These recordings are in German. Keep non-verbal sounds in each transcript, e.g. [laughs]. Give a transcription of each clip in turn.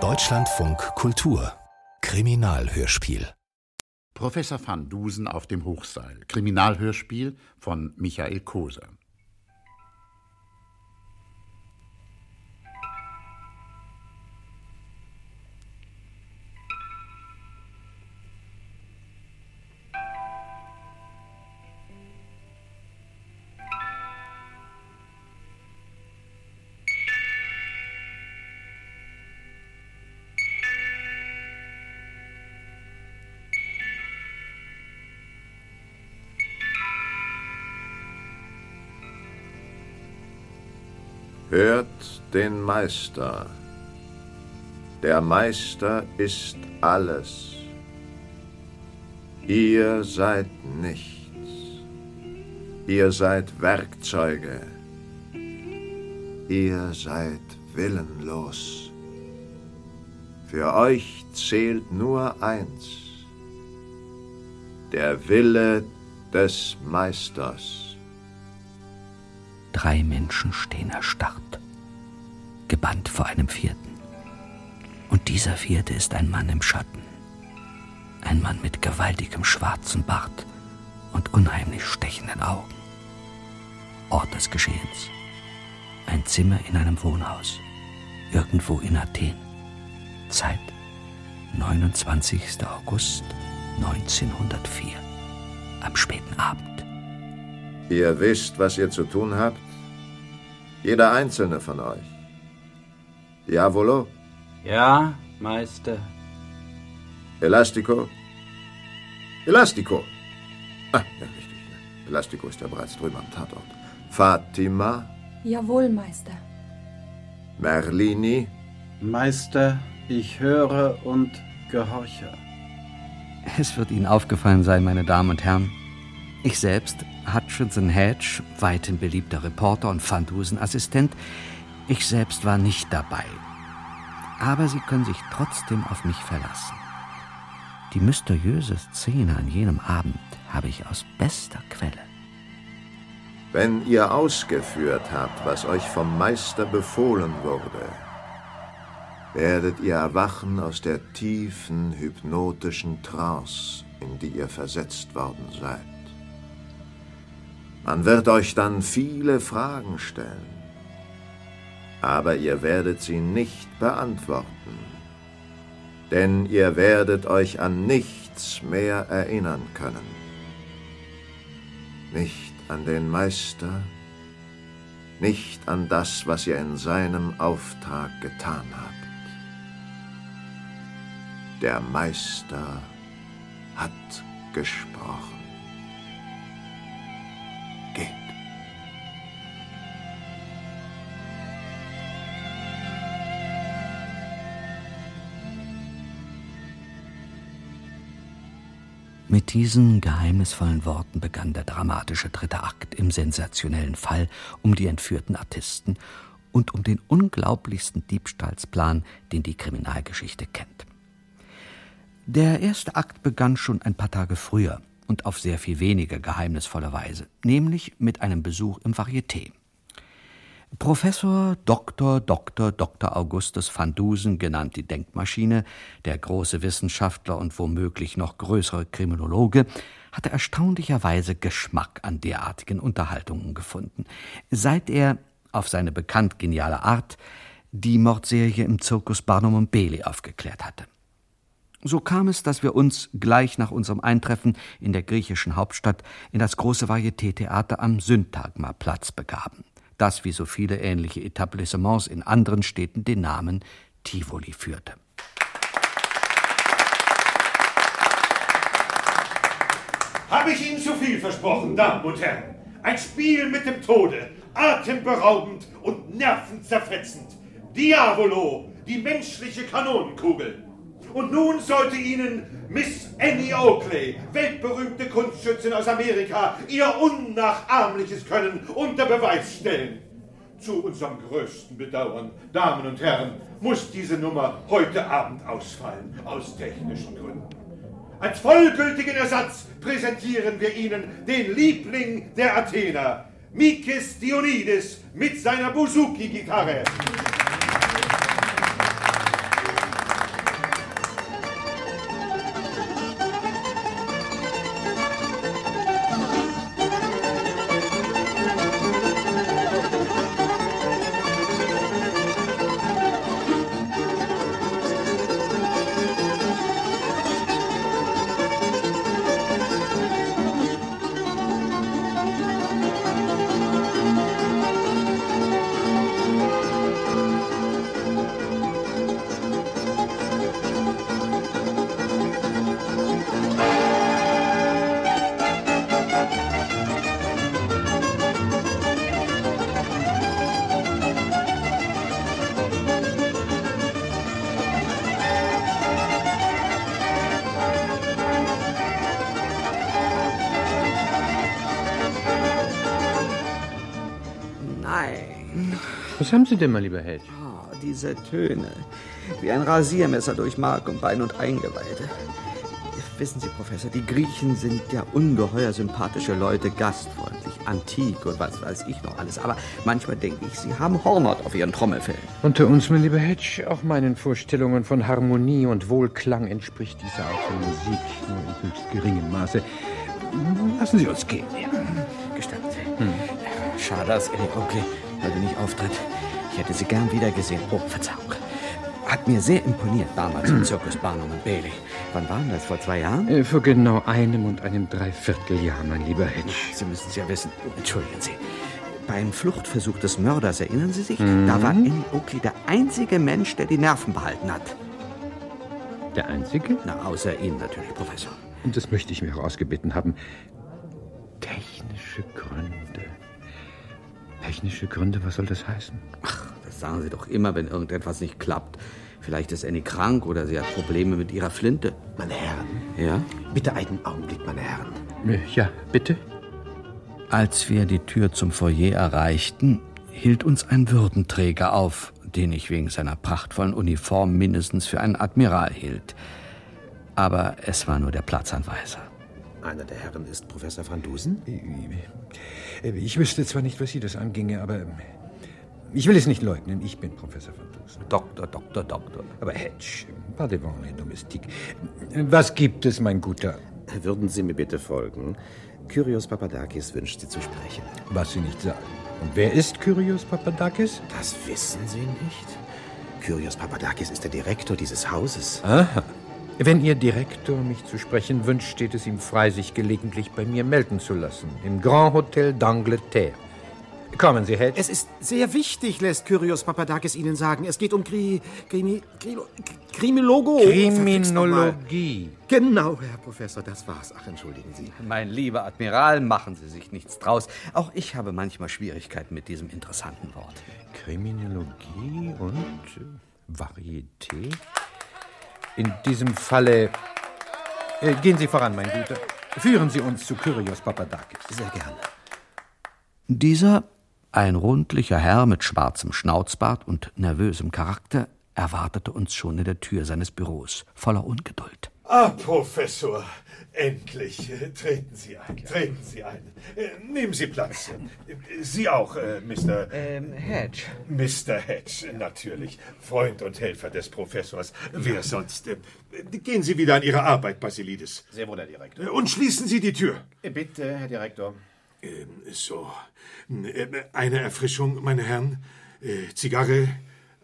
Deutschlandfunk Kultur. Kriminalhörspiel. Professor van Dusen auf dem Hochseil. Kriminalhörspiel von Michael Kose den Meister. Der Meister ist alles. Ihr seid nichts. Ihr seid Werkzeuge. Ihr seid willenlos. Für euch zählt nur eins. Der Wille des Meisters. Drei Menschen stehen erstarrt, gebannt vor einem vierten. Und dieser vierte ist ein Mann im Schatten. Ein Mann mit gewaltigem schwarzen Bart und unheimlich stechenden Augen. Ort des Geschehens. Ein Zimmer in einem Wohnhaus. Irgendwo in Athen. Zeit 29. August 1904. Am späten Abend. Ihr wisst, was ihr zu tun habt? Jeder einzelne von euch. Diavolo? Ja, Meister. Elastico? Elastico! Ah, ja, richtig. Elastico ist ja bereits drüben am Tatort. Fatima? Jawohl, Meister. Merlini? Meister, ich höre und gehorche. Es wird Ihnen aufgefallen sein, meine Damen und Herren. Ich selbst, Hutchinson Hedge, weithin beliebter Reporter und Van Dusen-Assistent, ich selbst war nicht dabei. Aber Sie können sich trotzdem auf mich verlassen. Die mysteriöse Szene an jenem Abend habe ich aus bester Quelle. Wenn ihr ausgeführt habt, was euch vom Meister befohlen wurde, werdet ihr erwachen aus der tiefen, hypnotischen Trance, in die ihr versetzt worden seid. Man wird euch dann viele Fragen stellen, aber ihr werdet sie nicht beantworten, denn ihr werdet euch an nichts mehr erinnern können. Nicht an den Meister, nicht an das, was ihr in seinem Auftrag getan habt. Der Meister hat gesprochen. Mit diesen geheimnisvollen Worten begann der dramatische dritte Akt im sensationellen Fall um die entführten Artisten und um den unglaublichsten Diebstahlsplan, den die Kriminalgeschichte kennt. Der erste Akt begann schon ein paar Tage früher und auf sehr viel weniger geheimnisvolle Weise, nämlich mit einem Besuch im Varieté. Professor Dr. Dr. Dr. Augustus van Dusen, genannt die Denkmaschine, der große Wissenschaftler und womöglich noch größere Kriminologe, hatte erstaunlicherweise Geschmack an derartigen Unterhaltungen gefunden, seit er, auf seine bekannt geniale Art, die Mordserie im Zirkus Barnum und Bailey aufgeklärt hatte. So kam es, dass wir uns gleich nach unserem Eintreffen in der griechischen Hauptstadt in das große Varieté-Theater am Syntagma-Platz begaben das wie so viele ähnliche Etablissements in anderen Städten den Namen Tivoli führte. Habe ich Ihnen zu viel versprochen, Damen und Herren? Ein Spiel mit dem Tode, atemberaubend und nervenzerfetzend. Diavolo, die menschliche Kanonenkugel. Und nun sollte Ihnen Miss Annie Oakley, weltberühmte Kunstschützin aus Amerika, ihr unnachahmliches Können unter Beweis stellen. Zu unserem größten Bedauern, Damen und Herren, muss diese Nummer heute Abend ausfallen, aus technischen Gründen. Als vollgültigen Ersatz präsentieren wir Ihnen den Liebling der Athener, Mikis Dionides mit seiner Buzuki-Gitarre. Haben Sie denn mal, lieber Hedge? Oh, diese Töne. Wie ein Rasiermesser durch Mark und Bein und Eingeweide. Wissen Sie, Professor, die Griechen sind ja ungeheuer sympathische Leute, gastfreundlich, antik und was weiß ich noch alles. Aber manchmal denke ich, sie haben Hornhaut auf ihren Trommelfällen. Unter uns, mein lieber Hedge, auch meinen Vorstellungen von Harmonie und Wohlklang entspricht diese Art von Musik nur in höchst geringem Maße. Lassen Sie uns gehen. Ja. Gestatten Sie. Hm. Schade, dass Eddie Oakley heute nicht auftritt. Ich hätte sie gern wiedergesehen. Oh, Verzeihung. Hat mir sehr imponiert damals im Zirkus Barnum und Bailey. Wann waren das? Vor zwei Jahren? Äh, vor genau einem und einem Dreivierteljahr, mein lieber Hedge. Sie müssen es ja wissen. Entschuldigen Sie. Beim Fluchtversuch des Mörders, erinnern Sie sich? Mhm. Da war Annie Oakley der einzige Mensch, der die Nerven behalten hat. Der einzige? Na, außer Ihnen natürlich, Professor. Und das möchte ich mir auch ausgebeten haben. Technische Gründe. Technische Gründe, was soll das heißen? Ach, das sagen Sie doch immer, wenn irgendetwas nicht klappt. Vielleicht ist Annie krank oder sie hat Probleme mit ihrer Flinte. Meine Herren. Ja? Bitte einen Augenblick, meine Herren. Ja, bitte. Als wir die Tür zum Foyer erreichten, hielt uns ein Würdenträger auf, den ich wegen seiner prachtvollen Uniform mindestens für einen Admiral hielt. Aber es war nur der Platzanweiser. Einer der Herren ist Professor van Dusen? Äh, ich wüsste zwar nicht, was Sie das anginge, aber ich will es nicht leugnen, ich bin Professor von Dusen. Doktor, Doktor, Doktor. Aber Hedge, les domestiques. Was gibt es, mein Guter? Würden Sie mir bitte folgen? Kyrios Papadakis wünscht Sie zu sprechen. Was Sie nicht sagen. Und wer ist Kyrios Papadakis? Das wissen Sie nicht. Kyrios Papadakis ist der Direktor dieses Hauses. Aha. Wenn Ihr Direktor mich zu sprechen wünscht, steht es ihm frei, sich gelegentlich bei mir melden zu lassen. Im Grand Hotel d'Angleterre. Kommen Sie, Hedge. Es ist sehr wichtig, lässt Kyrios Papadakis Ihnen sagen. Es geht um Kri... Krimi... Krimilogo. Kriminologie. Genau, Herr Professor, das war's. Ach, entschuldigen Sie. Mein lieber Admiral, machen Sie sich nichts draus. Auch ich habe manchmal Schwierigkeiten mit diesem interessanten Wort. Kriminologie und Varieté? In diesem Falle... Äh, gehen Sie voran, mein Guter. Führen Sie uns zu Kyrios Papadakis. Sehr gerne. Dieser ein rundlicher Herr mit schwarzem Schnauzbart und nervösem Charakter erwartete uns schon in der Tür seines Büros, voller Ungeduld. Ah, Professor, endlich. Treten Sie ein, treten Sie ein. Nehmen Sie Platz. Sie auch, äh, Mr. Ähm, Hedge. Mr. Hedge, natürlich. Freund und Helfer des Professors. Wer sonst? Gehen Sie wieder an Ihre Arbeit, Basilides. Sehr wohl, Herr Direktor. Und schließen Sie die Tür. Bitte, Herr Direktor. Ähm, so. Eine Erfrischung, meine Herren. Äh, Zigarre,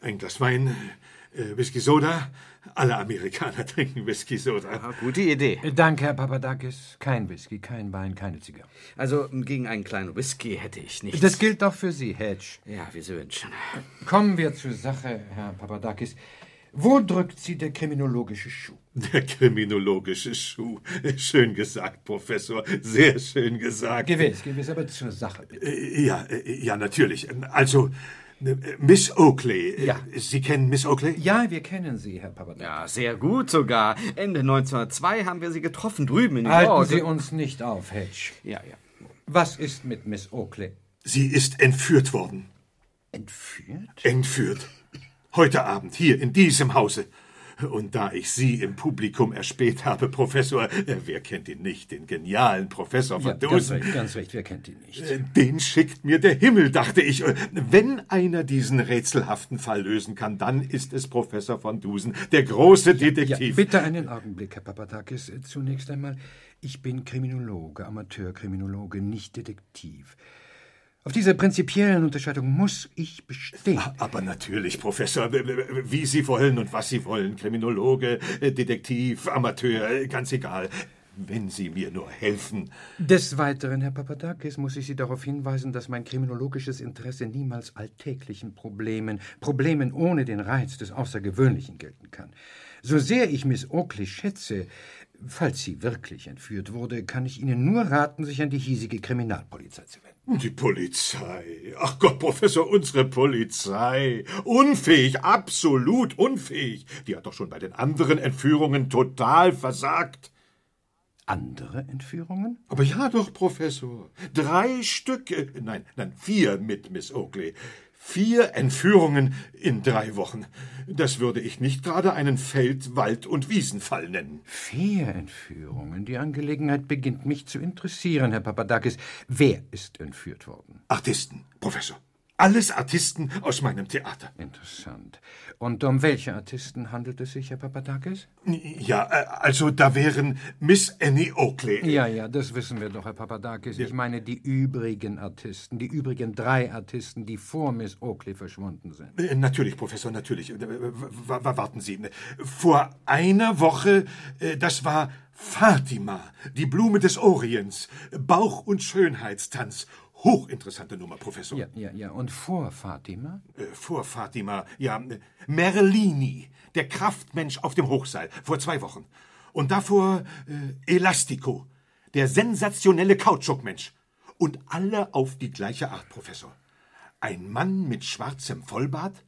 ein Glas Wein, äh, Whisky Soda. Alle Amerikaner [laughs] trinken Whisky Soda. Aha, gute Idee. Danke, Herr Papadakis. Kein Whisky, kein Wein, keine Zigarre. Also gegen einen kleinen Whisky hätte ich nichts. Das gilt auch für Sie, Hedge. Ja, wie Sie wünschen. Kommen wir zur Sache, Herr Papadakis. Wo drückt Sie der kriminologische Schuh? Der kriminologische Schuh. Schön gesagt, Professor. Sehr schön gesagt. Gewiss, gewiss, aber zur Sache bitte. Ja, ja, natürlich. Also, Miss Oakley. Ja. Sie kennen Miss Oakley? Ja, wir kennen sie, Herr Papadakis. Ja, sehr gut sogar. Ende 1902 haben wir sie getroffen, drüben in New Halten York. Sie uns nicht auf, Hedge. Ja, ja. Was ist mit Miss Oakley? Sie ist entführt worden. Entführt? Entführt. Heute Abend hier in diesem Hause. Und da ich Sie im Publikum erspäht habe, Professor, äh, wer kennt ihn nicht, den genialen Professor von Ja, ganz Dusen? recht, ganz recht, wer kennt ihn nicht? Äh, Den schickt mir der Himmel, dachte ich. Äh, Wenn einer diesen rätselhaften Fall lösen kann, dann ist es Professor von Dusen, der große Ja, Detektiv. bitte einen Augenblick, Herr Papadakis. Zunächst einmal, ich bin Kriminologe, Amateurkriminologe, nicht Detektiv. Auf dieser prinzipiellen Unterscheidung muss ich bestehen. Aber natürlich, Professor, wie Sie wollen und was Sie wollen. Kriminologe, äh, Detektiv, Amateur, äh, ganz egal. Wenn Sie mir nur helfen. Des Weiteren, Herr Papadakis, muss ich Sie darauf hinweisen, dass mein kriminologisches Interesse niemals alltäglichen Problemen, Problemen ohne den Reiz des Außergewöhnlichen gelten kann. So sehr ich Miss Oakley schätze, falls sie wirklich entführt wurde, kann ich Ihnen nur raten, sich an die hiesige Kriminalpolizei zu wenden. Die Polizei. Ach Gott, Professor, unsere Polizei. Unfähig, absolut unfähig. Die hat doch schon bei den anderen Entführungen total versagt. Andere Entführungen? Aber ja doch, Professor. Drei Stück, äh, nein, nein, vier mit Miss Oakley. Vier Entführungen in drei Wochen. Das würde ich nicht gerade einen Feld-, Wald- und Wiesenfall nennen. Vier Entführungen. Die Angelegenheit beginnt mich zu interessieren, Herr Papadakis. Wer ist entführt worden? Artisten, Professor. Alles Artisten aus meinem Theater. Interessant. Und um welche Artisten handelt es sich, Herr Papadakis? Ja, äh, also da wären Miss Annie Oakley. Ja, ja, das wissen wir doch, Herr Papadakis. Ich meine die übrigen Artisten, die übrigen drei Artisten, die vor Miss Oakley verschwunden sind. Äh, Natürlich, Professor, natürlich. Äh, Warten Sie. Vor einer Woche, das war Fatima, die Blume des Orients, Bauch- und Schönheitstanz. Hochinteressante Nummer, Professor. Ja, ja, ja. Und vor Fatima? Äh, Vor Fatima, ja, äh, Merlini, der Kraftmensch auf dem Hochseil, vor zwei Wochen. Und davor äh, Elastico, der sensationelle Kautschukmensch. Und alle auf die gleiche Art, Professor. Ein Mann mit schwarzem Vollbart,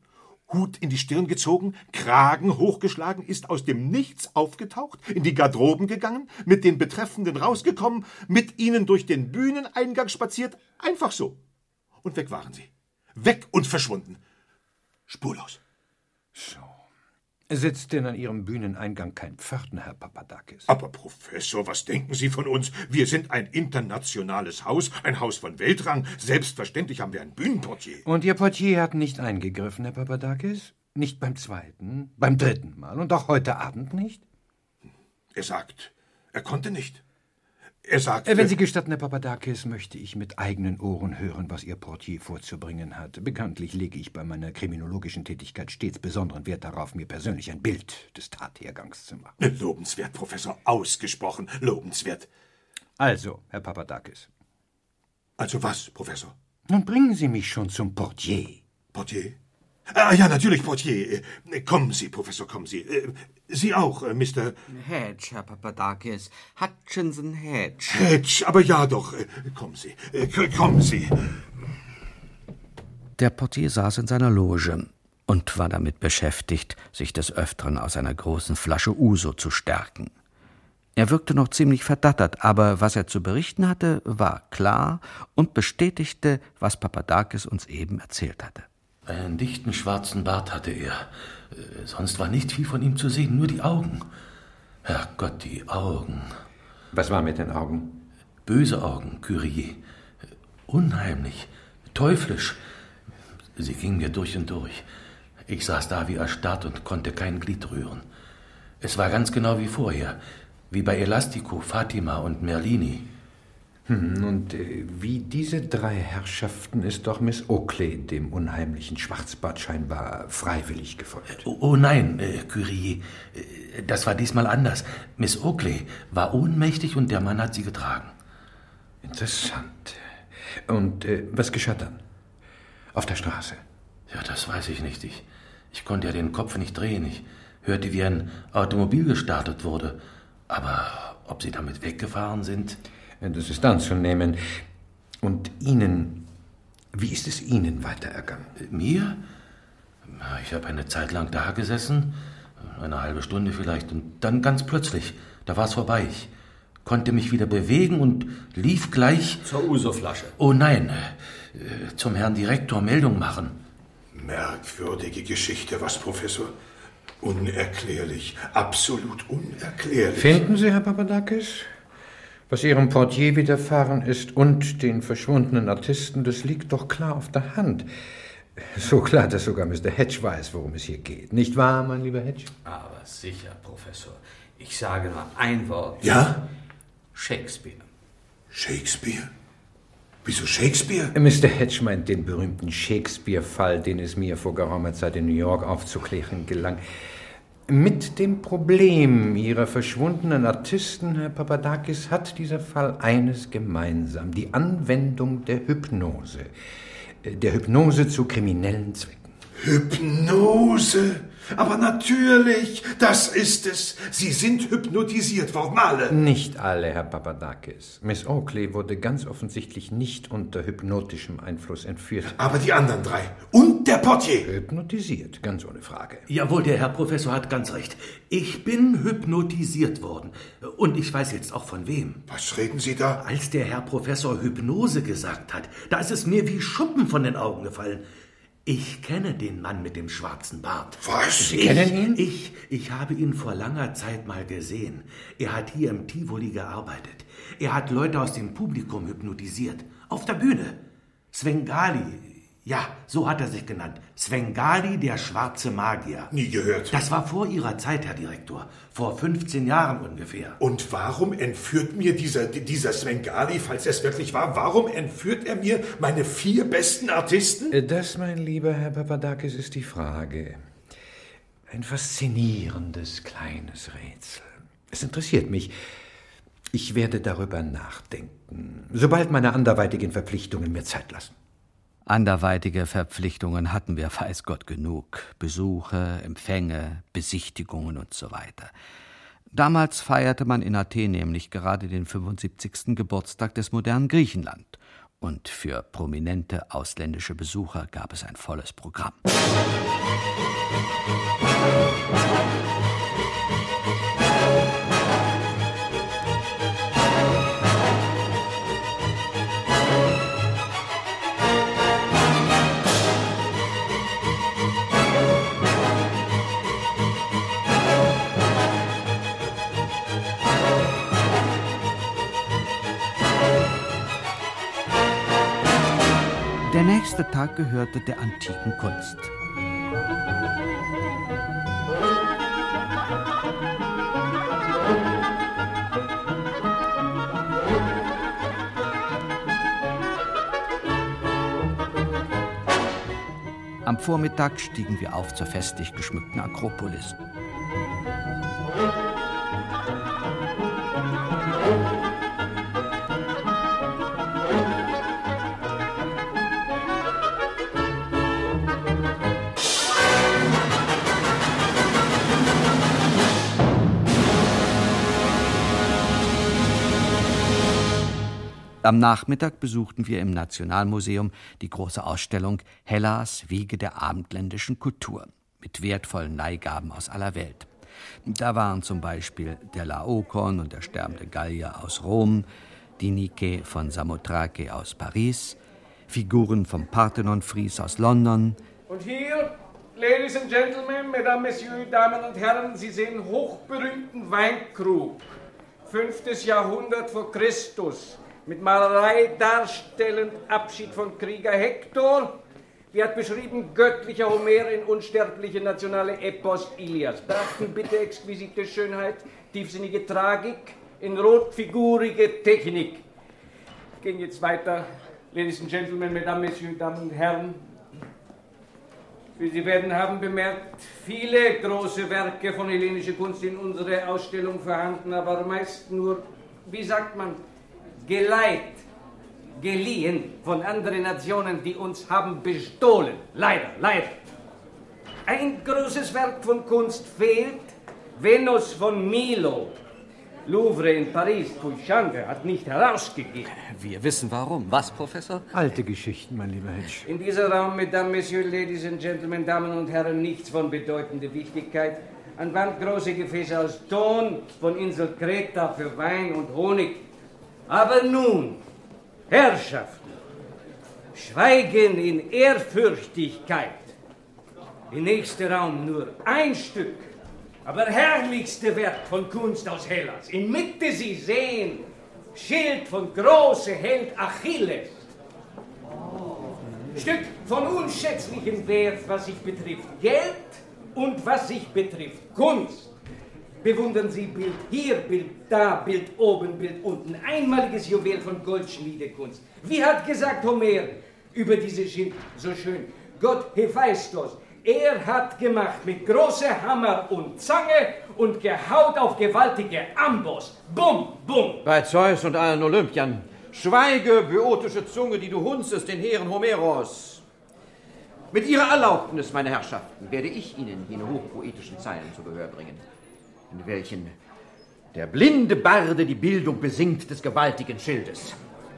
Hut in die Stirn gezogen, Kragen hochgeschlagen, ist aus dem Nichts aufgetaucht, in die Garderoben gegangen, mit den Betreffenden rausgekommen, mit ihnen durch den Bühneneingang spaziert, einfach so. Und weg waren sie. Weg und verschwunden. Spurlos. So. Sitzt denn an Ihrem Bühneneingang kein Pförtner, Herr Papadakis? Aber Professor, was denken Sie von uns? Wir sind ein internationales Haus, ein Haus von Weltrang. Selbstverständlich haben wir ein Bühnenportier. Und Ihr Portier hat nicht eingegriffen, Herr Papadakis? Nicht beim zweiten, beim dritten Mal und auch heute Abend nicht? Er sagt, er konnte nicht. Er sagt, Äh, Wenn Sie gestatten, Herr Papadakis, möchte ich mit eigenen Ohren hören, was Ihr Portier vorzubringen hat. Bekanntlich lege ich bei meiner kriminologischen Tätigkeit stets besonderen Wert darauf, mir persönlich ein Bild des Tathergangs zu machen. lobenswert, Professor, ausgesprochen lobenswert. Also, Herr Papadakis, Also was, Professor? nun bringen Sie mich schon zum Portier. Portier? Ah ja, natürlich, Portier. Äh, Kommen Sie, Professor, kommen Sie. Äh, Sie auch, äh, Mr. Hedge, Herr Papadakis. Hutchinson Hedge. Hedge. Aber ja doch, kommen Sie. Kommen Sie. Der Portier saß in seiner Loge und war damit beschäftigt, sich des Öfteren aus einer großen Flasche Uso zu stärken. Er wirkte noch ziemlich verdattert, aber was er zu berichten hatte, war klar und bestätigte, was Papadakis uns eben erzählt hatte. Einen dichten schwarzen Bart hatte er. Äh, Sonst war nicht viel von ihm zu sehen, nur die Augen. Herrgott, die Augen. Was war mit den Augen? Böse Augen. Äh, Unheimlich, teuflisch. Sie gingen mir durch und durch. Ich saß da wie erstarrt und konnte kein Glied rühren. Es war ganz genau wie vorher, wie bei Elastico, Fatima und Merlini. Hm, und wie diese drei Herrschaften ist doch Miss Oakley dem unheimlichen Schwarzbart scheinbar freiwillig gefolgt. Oh, oh nein, äh, Curie, äh, das war diesmal anders. Miss Oakley war ohnmächtig und der Mann hat sie getragen. Interessant. Und äh, was geschah dann? Auf der Straße? Ja, das weiß ich nicht. Ich, ich konnte ja den Kopf nicht drehen. Ich hörte, wie ein Automobil gestartet wurde. Aber ob sie damit weggefahren sind? Das ist anzunehmen. Und Ihnen, wie ist es Ihnen weiterergangen? Mir? Na, Ich habe eine Zeit lang da gesessen, eine halbe Stunde vielleicht, und dann ganz plötzlich, da war es vorbei. Ich konnte mich wieder bewegen und lief gleich. Zur Uso-Flasche. Oh nein, äh, zum Herrn Direktor Meldung machen. Merkwürdige Geschichte, was, Professor? Unerklärlich, absolut unerklärlich. Finden Sie, Herr Papadakis? Was Ihrem Portier widerfahren ist und den verschwundenen Artisten, das liegt doch klar auf der Hand. So klar, dass sogar Mr. Hedge weiß, worum es hier geht. Nicht wahr, mein lieber Hedge? Aber sicher, Professor. Ich sage nur ein Wort. Ja? Shakespeare. Shakespeare? Wieso Shakespeare? Mr. Hedge meint den berühmten Shakespeare-Fall, den es mir vor geraumer Zeit in New York aufzuklären gelang. Mit dem Problem Ihrer verschwundenen Artisten, Herr Papadakis, hat dieser Fall eines gemeinsam, die Anwendung der Hypnose. Äh, Der Hypnose zu kriminellen Zwecken. Hypnose? Aber natürlich, das ist es. Sie sind hypnotisiert worden, alle. Nicht alle, Herr Papadakis. Miss Oakley wurde ganz offensichtlich nicht unter hypnotischem Einfluss entführt. Aber die anderen drei. Und der Portier. Hypnotisiert, ganz ohne Frage. Jawohl, der Herr Professor hat ganz recht. Ich bin hypnotisiert worden. Und ich weiß jetzt auch von wem. Was reden Sie da? Als der Herr Professor Hypnose gesagt hat, da ist es mir wie Schuppen von den Augen gefallen. Ich kenne den Mann mit dem schwarzen Bart. Was? Sie kennen ihn? Ich, ich habe ihn vor langer Zeit mal gesehen. Er hat hier im Tivoli gearbeitet. Er hat Leute aus dem Publikum hypnotisiert. Auf der Bühne. Svengali, ja, so hat er sich genannt. Svengali, der schwarze Magier. Nie gehört. Das war vor Ihrer Zeit, Herr Direktor. Vor 15 Jahren ungefähr. Und warum entführt mir dieser, dieser Svengali, falls er es wirklich war, warum entführt er mir meine vier besten Artisten? Äh, das, mein lieber Herr Papadakis, ist die Frage. Ein faszinierendes kleines Rätsel. Es interessiert mich. Ich werde darüber nachdenken, sobald meine anderweitigen Verpflichtungen mir Zeit lassen. Anderweitige Verpflichtungen hatten wir, weiß Gott, genug. Besuche, Empfänge, Besichtigungen und so weiter. Damals feierte man in Athen nämlich gerade den 75. Geburtstag des modernen Griechenland. Und für prominente ausländische Besucher gab es ein volles Programm. Der nächste Tag gehörte der antiken Kunst. Am Vormittag stiegen wir auf zur festlich geschmückten Akropolis. Am Nachmittag besuchten wir im Nationalmuseum die große Ausstellung Hellas Wege der abendländischen Kultur mit wertvollen Leihgaben aus aller Welt. Da waren zum Beispiel der Laokon und der sterbende Gallier aus Rom, die Nike von Samothrake aus Paris, Figuren vom Parthenon-Fries aus London. Und hier, Ladies and Gentlemen, Mesdames, Messieurs, Damen und Herren, Sie sehen hochberühmten Weinkrug, fünftes Jahrhundert vor Christus mit Malerei darstellend Abschied von Krieger Hektor. Wie hat beschrieben göttlicher Homer in unsterbliche nationale Epos Ilias. Beachten bitte exquisite Schönheit, tiefsinnige Tragik, in rotfigurige Technik. Gehen jetzt weiter, Ladies and Gentlemen, Mesdames, Messieurs, Damen und Herren. Wie Sie werden haben bemerkt, viele große Werke von hellenischer Kunst in unserer Ausstellung vorhanden, aber meist nur, wie sagt man, geleiht, geliehen von anderen Nationen, die uns haben bestohlen. Leider, leider. Ein großes Werk von Kunst fehlt, Venus von Milo. Louvre in Paris, Pouchange hat nicht herausgegeben. Wir wissen warum. Was, Professor? Alte Geschichten, mein lieber Hedge. In dieser Raum, Mesdames, Messieurs, Ladies and Gentlemen, Damen und Herren, nichts von bedeutender Wichtigkeit. An Wand große Gefäße aus Ton von Insel Kreta für Wein und Honig. Aber nun, Herrschaften, schweigen in Ehrfürchtigkeit. Im nächsten Raum nur ein Stück, aber herrlichste Werk von Kunst aus Hellas. In Mitte Sie sehen Schild von große Held Achilles. Stück von unschätzlichem Wert, was sich betrifft Geld und was sich betrifft Kunst. Bewundern Sie Bild hier, Bild da, Bild oben, Bild unten. Einmaliges Juwel von Goldschmiedekunst. Wie hat gesagt Homer über diese Schild so schön? Gott Hephaistos, er hat gemacht mit großer Hammer und Zange und gehaut auf gewaltige Amboss. Bum, bum. Bei Zeus und allen Olympiern. Schweige, böotische Zunge, die du hunzest den Heeren Homeros. Mit Ihrer Erlaubnis, meine Herrschaften, werde ich Ihnen jene hochpoetischen Zeilen zu Gehör bringen in welchen der blinde Barde die Bildung besingt des gewaltigen Schildes.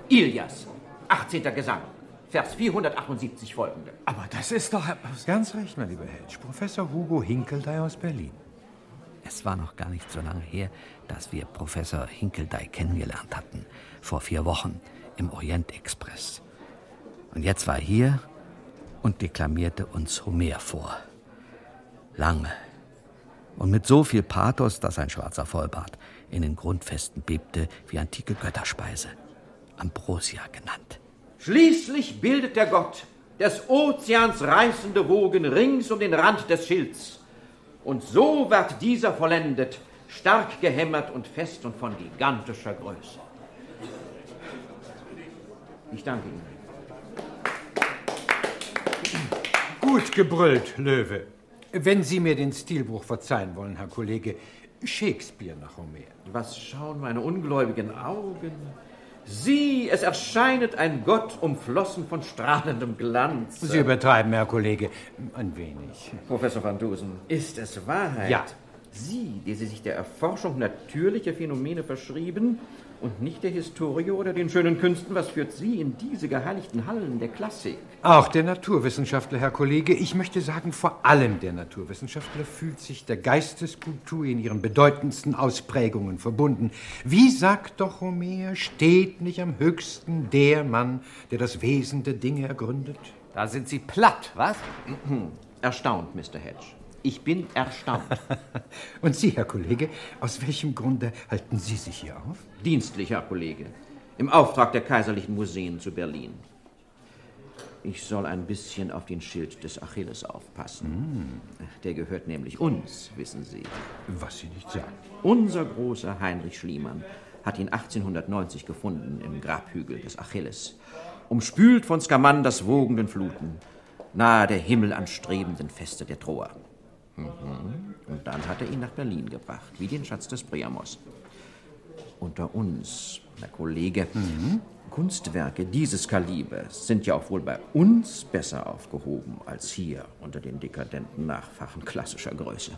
Ilias, 18. Gesang, Vers 478 folgende. Aber das ist doch... Ganz recht, mein lieber Hedge. Professor Hugo Hinkeldey aus Berlin. Es war noch gar nicht so lange her, dass wir Professor Hinkeldey kennengelernt hatten. Vor vier Wochen im Orientexpress. Und jetzt war hier und deklamierte uns Homer vor. Lange und mit so viel Pathos, dass ein schwarzer Vollbart in den Grundfesten bebte wie antike Götterspeise, Ambrosia genannt. Schließlich bildet der Gott des Ozeans reißende Wogen rings um den Rand des Schilds. Und so wird dieser vollendet, stark gehämmert und fest und von gigantischer Größe. Ich danke Ihnen. Gut gebrüllt, Löwe. Wenn Sie mir den Stilbruch verzeihen wollen, Herr Kollege, Shakespeare nach Homer. Was schauen meine ungläubigen Augen? Sieh, es erscheinet ein Gott umflossen von strahlendem Glanz. Sie übertreiben, Herr Kollege, ein wenig. Professor van Dusen, ist es Wahrheit? Ja. Sie, die Sie sich der Erforschung natürlicher Phänomene verschrieben und nicht der Historie oder den schönen Künsten, was führt Sie in diese geheiligten Hallen der Klassik? Auch der Naturwissenschaftler, Herr Kollege, ich möchte sagen, vor allem der Naturwissenschaftler fühlt sich der Geisteskultur in ihren bedeutendsten Ausprägungen verbunden. Wie sagt doch Homer, steht nicht am höchsten der Mann, der das Wesen der Dinge ergründet? Da sind Sie platt, was? Erstaunt, Mr. Hedge. Ich bin erstaunt. [laughs] Und Sie, Herr Kollege, aus welchem Grunde halten Sie sich hier auf? Dienstlich, Herr Kollege. Im Auftrag der Kaiserlichen Museen zu Berlin. Ich soll ein bisschen auf den Schild des Achilles aufpassen. Der gehört nämlich uns, wissen Sie. Was Sie nicht sagen. Unser großer Heinrich Schliemann hat ihn 1890 gefunden im Grabhügel des Achilles, umspült von Skamanders wogenden Fluten, nahe der himmelanstrebenden Feste der Troer. Mhm. Und dann hat er ihn nach Berlin gebracht, wie den Schatz des Priamos. Unter uns, Herr Kollege, Kunstwerke dieses Kalibers sind ja auch wohl bei uns besser aufgehoben als hier unter den dekadenten Nachfahren klassischer Größe.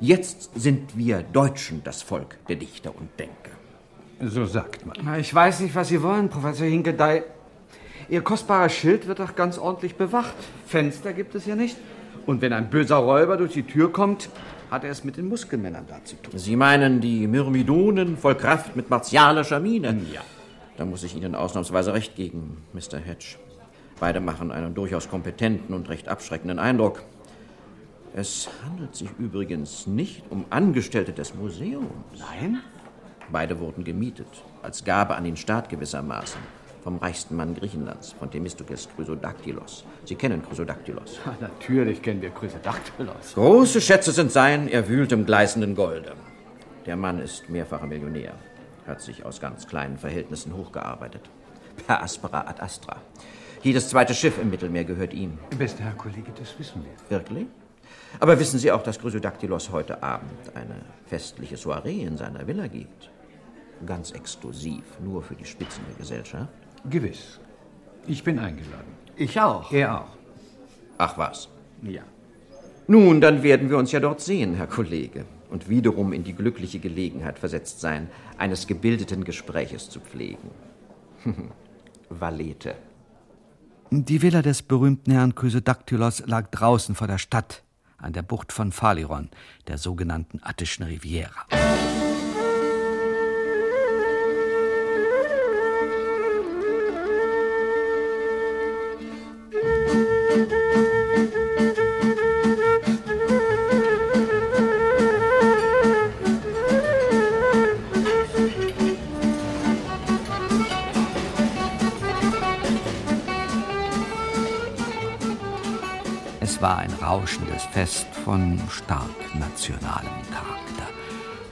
Jetzt sind wir Deutschen das Volk der Dichter und Denker. So sagt man. Na, Ich weiß nicht, was Sie wollen, Professor Hinkedei. Ihr kostbarer Schild wird doch ganz ordentlich bewacht. Fenster gibt es ja nicht. Und wenn ein böser Räuber durch die Tür kommt, hat er es mit den Muskelmännern da zu tun. Sie meinen die Myrmidonen voll Kraft mit martialischer Miene? Ja. Da muss ich Ihnen ausnahmsweise recht geben, Mr. Hedge. Beide machen einen durchaus kompetenten und recht abschreckenden Eindruck. Es handelt sich übrigens nicht um Angestellte des Museums. Nein? Beide wurden gemietet, als Gabe an den Staat gewissermaßen, vom reichsten Mann Griechenlands, von Themistokles Chrysodaktylos. Sie kennen Chrysodaktylos. Ja, natürlich kennen wir Chrysodactylos. Große Schätze sind sein, er wühlt im gleißenden Golde. Der Mann ist mehrfacher Millionär, hat sich aus ganz kleinen Verhältnissen hochgearbeitet. Per aspera ad astra. Jedes zweite Schiff im Mittelmeer gehört ihm. Bester Herr Kollege, das wissen wir. Wirklich? Aber wissen Sie auch, dass Chrysodaktylos heute Abend eine festliche Soiree in seiner Villa gibt? Ganz exklusiv, nur für die Spitzen der Gesellschaft. Gewiss. Ich bin eingeladen. Ich auch. Er auch. Ach was. Ja. Nun, dann werden wir uns ja dort sehen, Herr Kollege, und wiederum in die glückliche Gelegenheit versetzt sein, eines gebildeten Gespräches zu pflegen. [laughs] Valete. Die Villa des berühmten Herrn Chrysodaktylos lag draußen vor der Stadt, an der Bucht von Phaleron, der sogenannten Attischen Riviera. War ein rauschendes Fest von stark nationalem Charakter.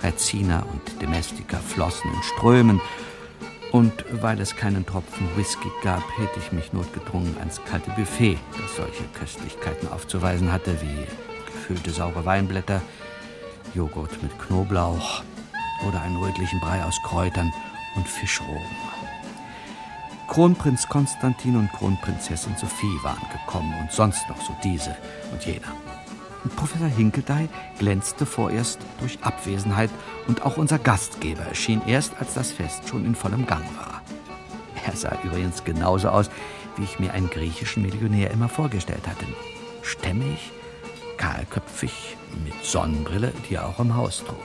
Rezina und Domestika flossen in Strömen, und weil es keinen Tropfen Whisky gab, hielt ich mich notgedrungen ans kalte Buffet, das solche Köstlichkeiten aufzuweisen hatte, wie gefüllte saure Weinblätter, Joghurt mit Knoblauch oder einen rötlichen Brei aus Kräutern und Fischrogen. Kronprinz Konstantin und Kronprinzessin Sophie waren gekommen und sonst noch so diese und jener. Und Professor Hinkeldey glänzte vorerst durch Abwesenheit und auch unser Gastgeber erschien erst, als das Fest schon in vollem Gang war. Er sah übrigens genauso aus, wie ich mir einen griechischen Millionär immer vorgestellt hatte. Stämmig, kahlköpfig, mit Sonnenbrille, die er auch im Haus trug.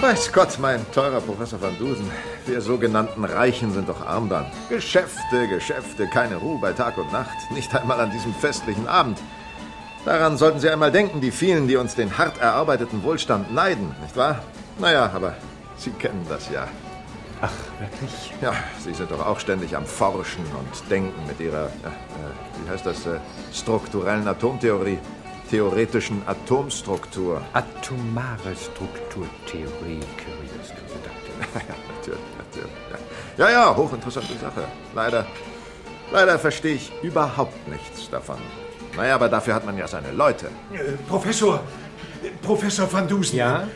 Weiß Gott, mein teurer Professor van Dusen, Wir sogenannten Reichen sind doch arm dann. Geschäfte, Geschäfte, keine Ruhe bei Tag und Nacht. Nicht einmal an diesem festlichen Abend. Daran sollten Sie einmal denken, die vielen, die uns den hart erarbeiteten Wohlstand neiden, nicht wahr? Naja, aber Sie kennen das ja. Ach, wirklich? Ja, Sie sind doch auch ständig am Forschen und Denken mit Ihrer, ja, äh, wie heißt das, äh, strukturellen Atomtheorie, theoretischen Atomstruktur. Atomare Strukturtheorie, natürlich, [laughs] natürlich. Ja. ja, hochinteressante Sache. Leider, leider verstehe ich überhaupt nichts davon. Naja, aber dafür hat man ja seine Leute. Äh, Professor, Professor Van Dusen. Ja?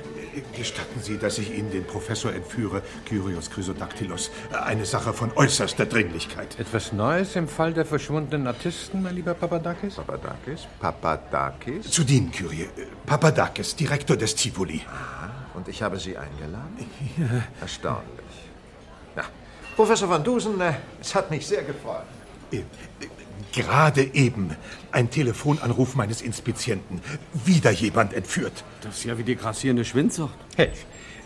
Gestatten Sie, dass ich Ihnen den Professor entführe, Kyrios Chrysodactylos. Eine Sache von äußerster Dringlichkeit. Etwas Neues im Fall der verschwundenen Artisten, mein lieber Papadakis? Papadakis? Papadakis? Zu dienen, Kyrie. Papadakis, Direktor des Tivoli. Aha. Und ich habe Sie eingeladen? Ja. Erstaunlich. Professor Van Dusen, äh, es hat mich sehr gefreut. Äh, Gerade eben ein Telefonanruf meines Inspizienten. Wieder jemand entführt. Das ist ja wie die grassierende Schwindsucht. Hedge,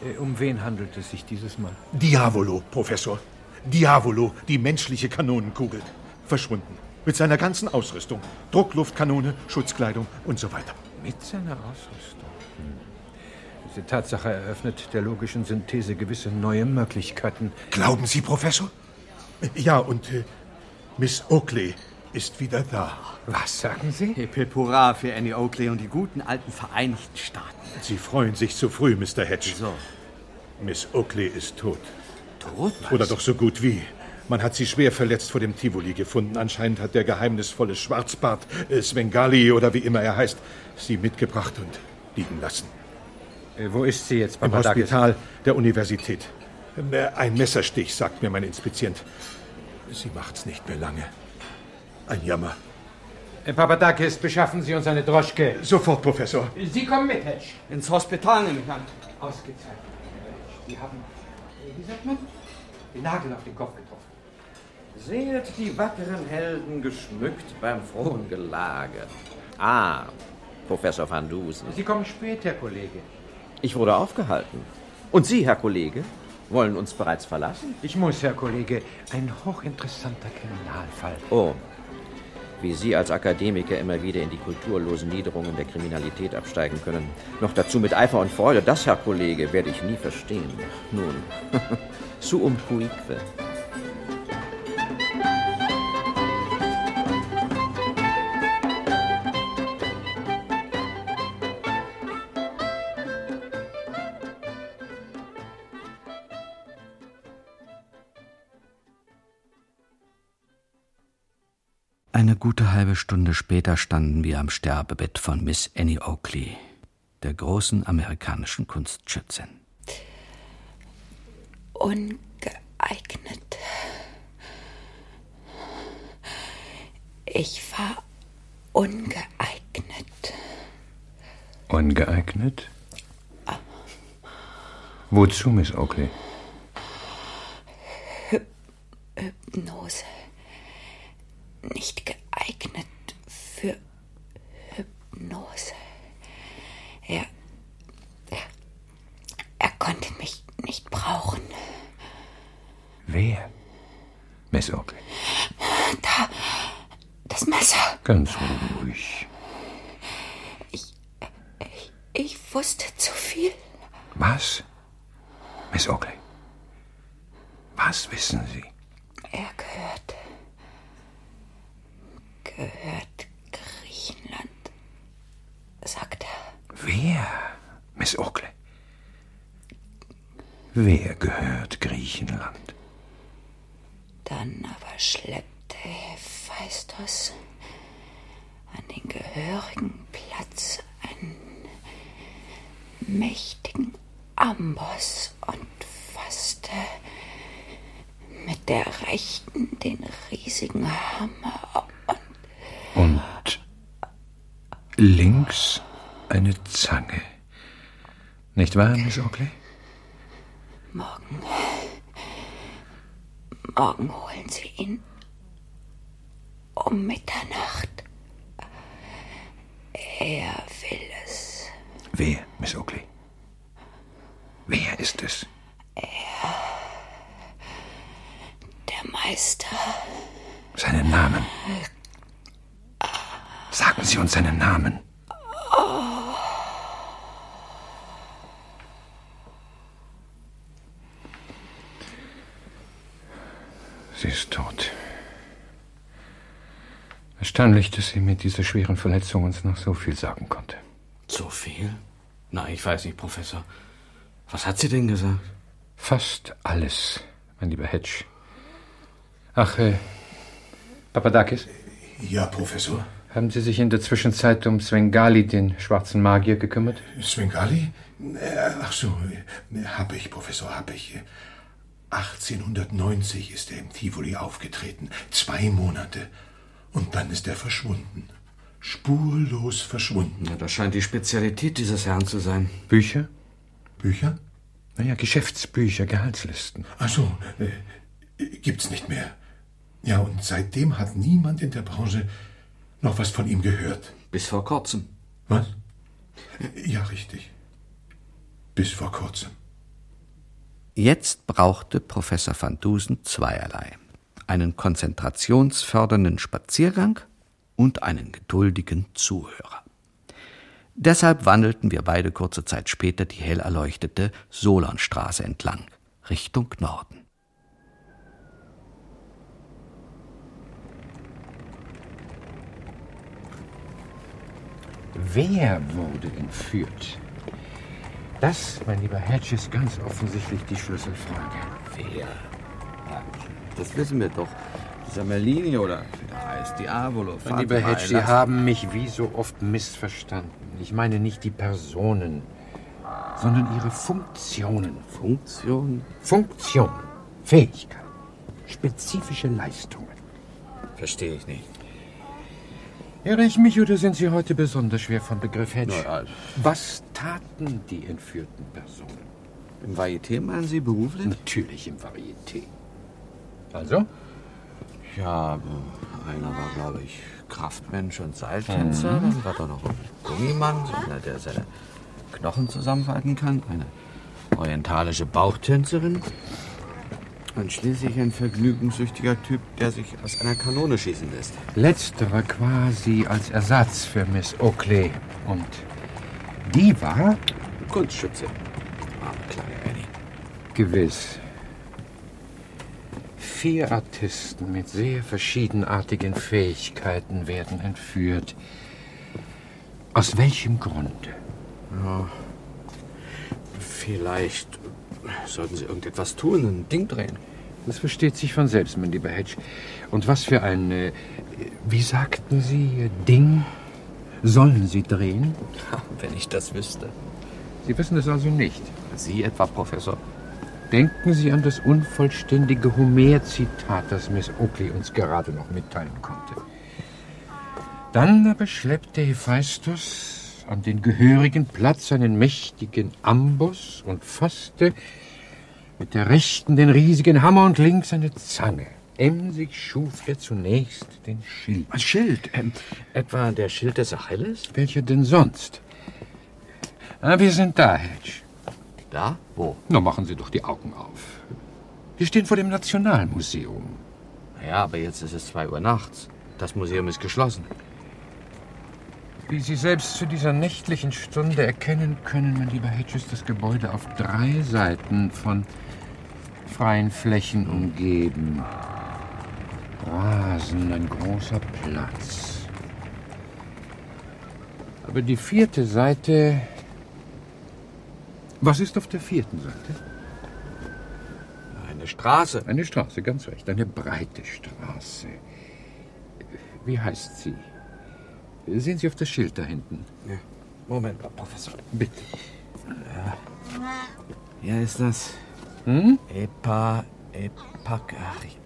äh, um wen handelt es sich dieses Mal? Diavolo, Professor. Diavolo, die menschliche Kanonenkugel. Verschwunden. Mit seiner ganzen Ausrüstung. Druckluftkanone, Schutzkleidung und so weiter. Mit seiner Ausrüstung? Diese Tatsache eröffnet der logischen Synthese gewisse neue Möglichkeiten. Glauben Sie, Professor? Ja, und äh, Miss Oakley ist wieder da. Was sagen Sie? Hip hurra für Annie Oakley und die guten alten Vereinigten Staaten. Sie freuen sich zu früh, Mr. Hedge. Wieso? Miss Oakley ist tot. Tot? Was? Oder doch so gut wie. Man hat sie schwer verletzt vor dem Tivoli gefunden. Anscheinend hat der geheimnisvolle Schwarzbart, äh, Svengali oder wie immer er heißt, sie mitgebracht und liegen lassen. Äh, wo ist sie jetzt, Im Hospital der Universität. Äh, ein Messerstich, sagt mir mein Inspizient. Sie macht's nicht mehr lange. Ein Jammer. Herr Papadakis, beschaffen Sie uns eine Droschke. Sofort, Professor. Sie kommen mit, Hedge. Ins Hospital nehme ich an. Ausgezeichnet. Sie haben, wie sagt man, den Nagel auf den Kopf getroffen. Seht die wackeren Helden geschmückt beim frohen Gelage. Ah, Professor Van Dusen. Sie kommen spät, Herr Kollege. Ich wurde aufgehalten. Und Sie, Herr Kollege, wollen uns bereits verlassen? Ich muss, Herr Kollege. Ein hochinteressanter Kriminalfall. Oh, wie Sie als Akademiker immer wieder in die kulturlosen Niederungen der Kriminalität absteigen können. Noch dazu mit Eifer und Freude, das, Herr Kollege, werde ich nie verstehen. Nun, [laughs] suum cuique. Eine gute halbe Stunde später standen wir am Sterbebett von Miss Annie Oakley, der großen amerikanischen Kunstschützin. Ungeeignet. Ich war ungeeignet. Ungeeignet? Wozu, Miss Oakley? Hyp Hypnose. Nicht geeignet für Hypnose. Er, er, er konnte mich nicht brauchen. Wer? Miss Oakley. Da, das Messer. Ganz ruhig. Ich, ich, ich wusste zu viel. Was? Miss Oakley. Was wissen Sie? Er gehört. gehört Griechenland, sagt er. Wer, Miss Oakley? Wer gehört Griechenland? Dann aber schleppte Hephaistos an den gehörigen Platz einen mächtigen Amboss und fasste mit der rechten den riesigen Hammer Und links eine Zange. Nicht wahr, Miss Oakley? Morgen. Morgen holen Sie ihn. Um Mitternacht. Er will es. Wer, Miss Oakley? Wer ist es? Er seinen Namen. Sie ist tot. Erstaunlich, dass sie mit dieser schweren Verletzung uns noch so viel sagen konnte. So viel? Na, ich weiß nicht, Professor. Was hat sie denn gesagt? Fast alles, mein lieber Hedge. Ach, äh, Papadakis? Ja, Professor. Haben Sie sich in der Zwischenzeit um Svengali, den schwarzen Magier, gekümmert? Svengali? Äh, Ach so, äh, hab ich, Professor, hab ich. 1890 ist er im Tivoli aufgetreten. Zwei Monate. Und dann ist er verschwunden. Spurlos verschwunden. Ja, das scheint die Spezialität dieses Herrn zu sein. Bücher? Bücher? Naja, Geschäftsbücher, Gehaltslisten. Ach so, äh, gibt's nicht mehr. Ja, und seitdem hat niemand in der Branche noch was von ihm gehört. Bis vor kurzem. Was? Ja, richtig. Bis vor kurzem. Jetzt brauchte Professor van Dusen zweierlei. Einen konzentrationsfördernden Spaziergang und einen geduldigen Zuhörer. Deshalb wandelten wir beide kurze Zeit später die hell erleuchtete Solonstraße entlang, Richtung Norden. Wer wurde entführt? Das, mein lieber Hedge, ist ganz offensichtlich die Schlüsselfrage. Wer? Ja, das wissen wir doch. Dieser Merlini oder wie der heißt, Diavolo. Mein lieber Hedge, Sie haben mich wie so oft missverstanden. Ich meine nicht die Personen, sondern ihre Funktionen. Funktionen? Funktionen, Fähigkeiten, spezifische Leistungen. Verstehe ich nicht. Irre ich mich oder sind Sie heute besonders schwer von Begriff Hedge? Na, also- Was taten die entführten Personen? Im Varieté meinen Sie beruflich? Natürlich im Varieté. Also? Ja, einer war, glaube ich, Kraftmensch und Seiltänzer. Mhm. Dann war da noch ein Gummimann, so einer, der seine Knochen zusammenfalten kann. Eine orientalische Bauchtänzerin. Und schließlich ein vergnügungssüchtiger Typ, der sich aus einer Kanone schießen lässt. Letzterer quasi als Ersatz für Miss Oakley. Und die war? Kunstschütze. Arme kleine Annie. Gewiss. Vier Artisten mit sehr verschiedenartigen Fähigkeiten werden entführt. Aus welchem Grunde? Ja. Vielleicht sollten Sie irgendetwas tun, ein Ding drehen. Das versteht sich von selbst, mein lieber Hedge. Und was für ein, äh, wie sagten Sie, Ding sollen Sie drehen? Wenn ich das wüsste. Sie wissen es also nicht. Sie etwa, Professor? Denken Sie an das unvollständige Homer-Zitat, das Miss Oakley uns gerade noch mitteilen konnte. Dann aber schleppte Hephaistos an den gehörigen Platz einen mächtigen Amboss und fasste mit der rechten den riesigen Hammer und links eine Zange. Emsig schuf er zunächst den Schild. Ein Schild? Ähm, etwa der Schild des Achilles? Welcher denn sonst? Ah, wir sind da, Hedge. Da? Wo? Na, machen Sie doch die Augen auf. Wir stehen vor dem Nationalmuseum. Ja, aber jetzt ist es zwei Uhr nachts. Das Museum ist geschlossen. Wie Sie selbst zu dieser nächtlichen Stunde erkennen können, mein lieber Hedge, ist das Gebäude auf drei Seiten von freien Flächen umgeben. Rasen, ein großer Platz. Aber die vierte Seite. Was ist auf der vierten Seite? Eine Straße. Eine Straße, ganz recht. Eine breite Straße. Wie heißt sie? Sehen Sie auf das Schild da hinten? Ja. Moment mal, Professor. Bitte. Ja. Hier ist das. Hm? Epa, Epak. Ach, ich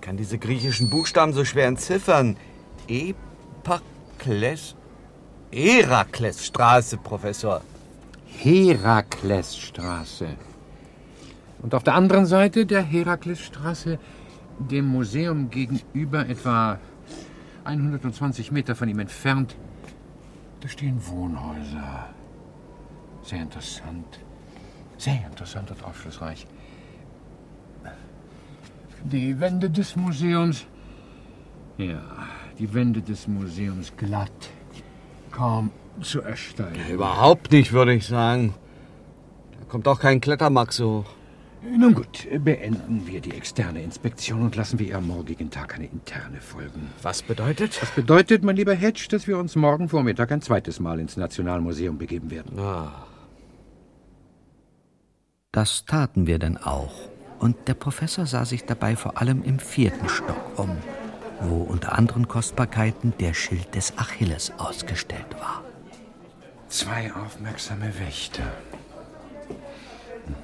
kann diese griechischen Buchstaben so schwer entziffern. Epakles. Heraklesstraße, Professor. Heraklesstraße. Und auf der anderen Seite der Heraklesstraße, dem Museum gegenüber, etwa 120 Meter von ihm entfernt, da stehen Wohnhäuser. Sehr interessant. Sehr interessant und aufschlussreich. Die Wände des Museums. Ja, die Wände des Museums glatt. kaum zu ersteigen. Überhaupt nicht, würde ich sagen. Da kommt auch kein Klettermax so hoch. Nun gut, beenden wir die externe Inspektion und lassen wir ihr am morgigen Tag eine interne folgen. Was bedeutet? Das bedeutet, mein lieber Hedge, dass wir uns morgen Vormittag ein zweites Mal ins Nationalmuseum begeben werden. Ah. Das taten wir denn auch. Und der Professor sah sich dabei vor allem im vierten Stock um, wo unter anderen Kostbarkeiten der Schild des Achilles ausgestellt war. Zwei aufmerksame Wächter.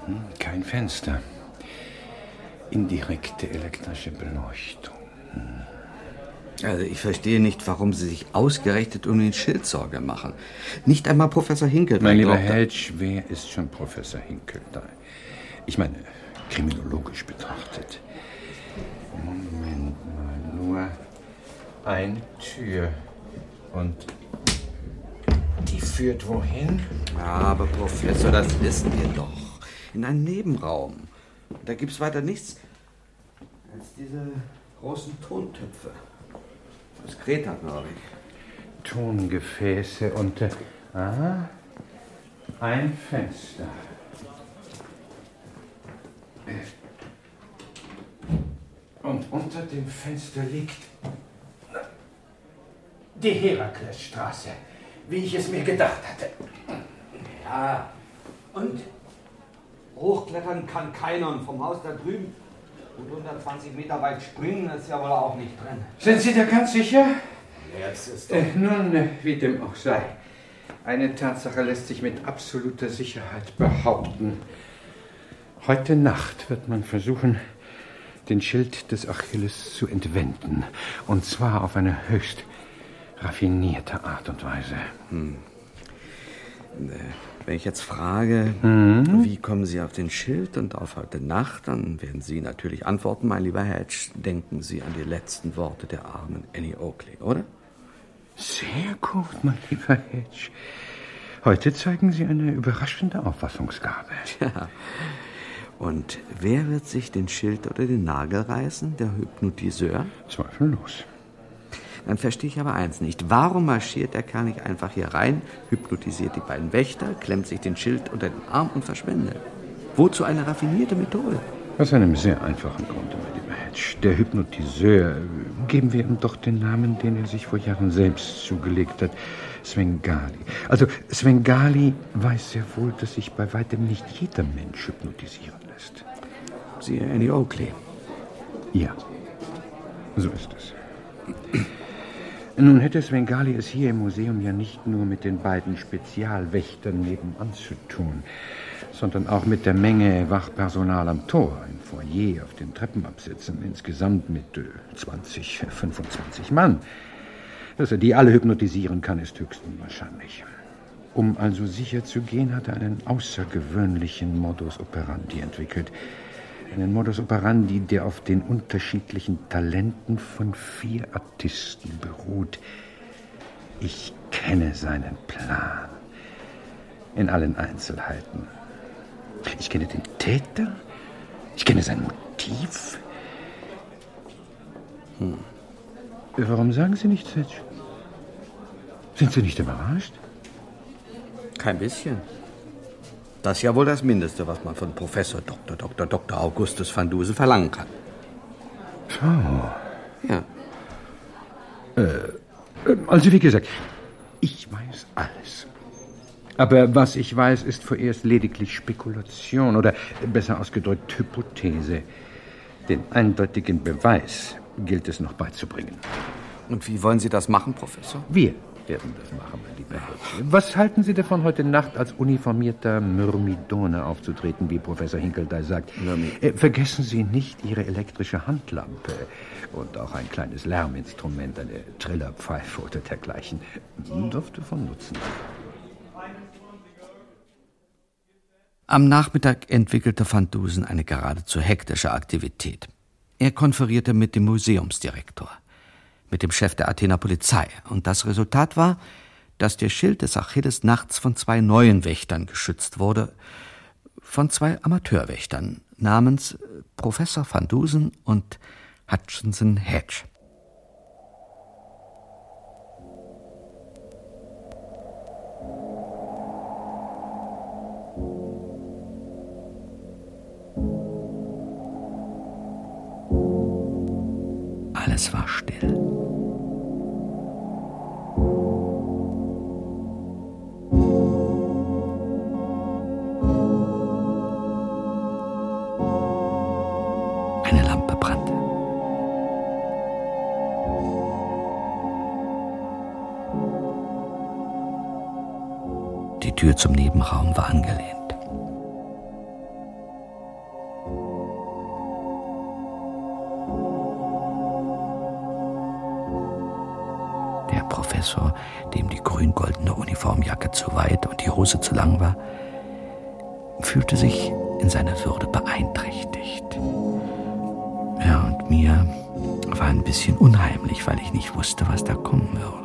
Mhm, kein Fenster. Indirekte elektrische Beleuchtung. Also ich verstehe nicht, warum Sie sich ausgerechnet um den Schild Sorge machen. Nicht einmal Professor Hinkel. Mein lieber Hedge, wer ist schon Professor Hinkelstein? Ich meine, kriminologisch betrachtet. Moment mal, nur eine Tür. Und die führt wohin? Ja, aber Professor, das wissen wir doch. In einen Nebenraum. Da gibt's weiter nichts als diese großen Tontöpfe. Aus Kreta, glaube ich. Tongefäße und. Äh, ah, ein Fenster. Und unter dem Fenster liegt die Heraklesstraße, wie ich es mir gedacht hatte. Ja, und? Hochklettern kann keiner und vom Haus da drüben und 120 Meter weit springen ist ja wohl auch nicht drin. Sind Sie da ganz sicher? Jetzt ist Äh, nun, äh, wie dem auch sei. Eine Tatsache lässt sich mit absoluter Sicherheit behaupten. Heute Nacht wird man versuchen, den Schild des Achilles zu entwenden. Und zwar auf eine höchst raffinierte Art und Weise. Hm. Äh, Wenn ich jetzt frage, Mhm. wie kommen Sie auf den Schild und auf heute Nacht, dann werden Sie natürlich antworten, mein lieber Hedge, denken Sie an die letzten Worte der armen Annie Oakley, oder? Sehr gut, mein lieber Hedge. Heute zeigen Sie eine überraschende Auffassungsgabe. Tja. Und wer wird sich den Schild oder den Nagel reißen? Der Hypnotiseur? Zweifellos. Dann verstehe ich aber eins nicht. Warum marschiert der Kerl nicht einfach hier rein, hypnotisiert die beiden Wächter, klemmt sich den Schild unter den Arm und verschwindet? Wozu eine raffinierte Methode? Aus einem sehr einfachen mein lieber Hedge. Der Hypnotiseur, geben wir ihm doch den Namen, den er sich vor Jahren selbst zugelegt hat. Svengali. Also Svengali weiß sehr wohl, dass sich bei weitem nicht jeder Mensch hypnotisieren lässt. Siehe Annie Oakley. Ja, so ist es. Nun hätte Svengali es hier im Museum ja nicht nur mit den beiden Spezialwächtern nebenan zu tun, sondern auch mit der Menge Wachpersonal am Tor, im Foyer, auf den Treppenabsätzen, insgesamt mit äh, 20, 25 Mann. Dass er die alle hypnotisieren kann, ist höchst unwahrscheinlich. Um also sicher zu gehen, hat er einen außergewöhnlichen Modus operandi entwickelt. Einen Modus operandi, der auf den unterschiedlichen Talenten von vier Artisten beruht. Ich kenne seinen Plan. In allen Einzelheiten. Ich kenne den Täter. Ich kenne sein Motiv. Hm. Warum sagen Sie nichts, Hedge? Sind Sie nicht überrascht? Kein bisschen. Das ist ja wohl das Mindeste, was man von Professor Dr. Dr. Dr. Augustus van Dusen verlangen kann. So. Ja. Äh, also wie gesagt, ich weiß alles. Aber was ich weiß, ist vorerst lediglich Spekulation oder besser ausgedrückt Hypothese. Den eindeutigen Beweis gilt es noch beizubringen. Und wie wollen Sie das machen, Professor? Wir werden das machen, mein lieber Hedge. Was halten Sie davon, heute Nacht als uniformierter Myrmidone aufzutreten, wie Professor Hinkeldey sagt? Äh, vergessen Sie nicht Ihre elektrische Handlampe und auch ein kleines Lärminstrument, eine Trillerpfeife oder dergleichen. Dürfte von Nutzen sein. Am Nachmittag entwickelte Van Dusen eine geradezu hektische Aktivität. Er konferierte mit dem Museumsdirektor, mit dem Chef der Athener Polizei. Und das Resultat war, dass der Schild des Achilles nachts von zwei neuen Wächtern geschützt wurde, von zwei Amateurwächtern namens äh, Professor van Dusen und Hutchinson Hedge. Alles war still. Die Tür zum Nebenraum war angelehnt. Der Professor, dem die grün-goldene Uniformjacke zu weit und die Hose zu lang war, fühlte sich in seiner Würde beeinträchtigt. Ja, und mir war ein bisschen unheimlich, weil ich nicht wusste, was da kommen würde.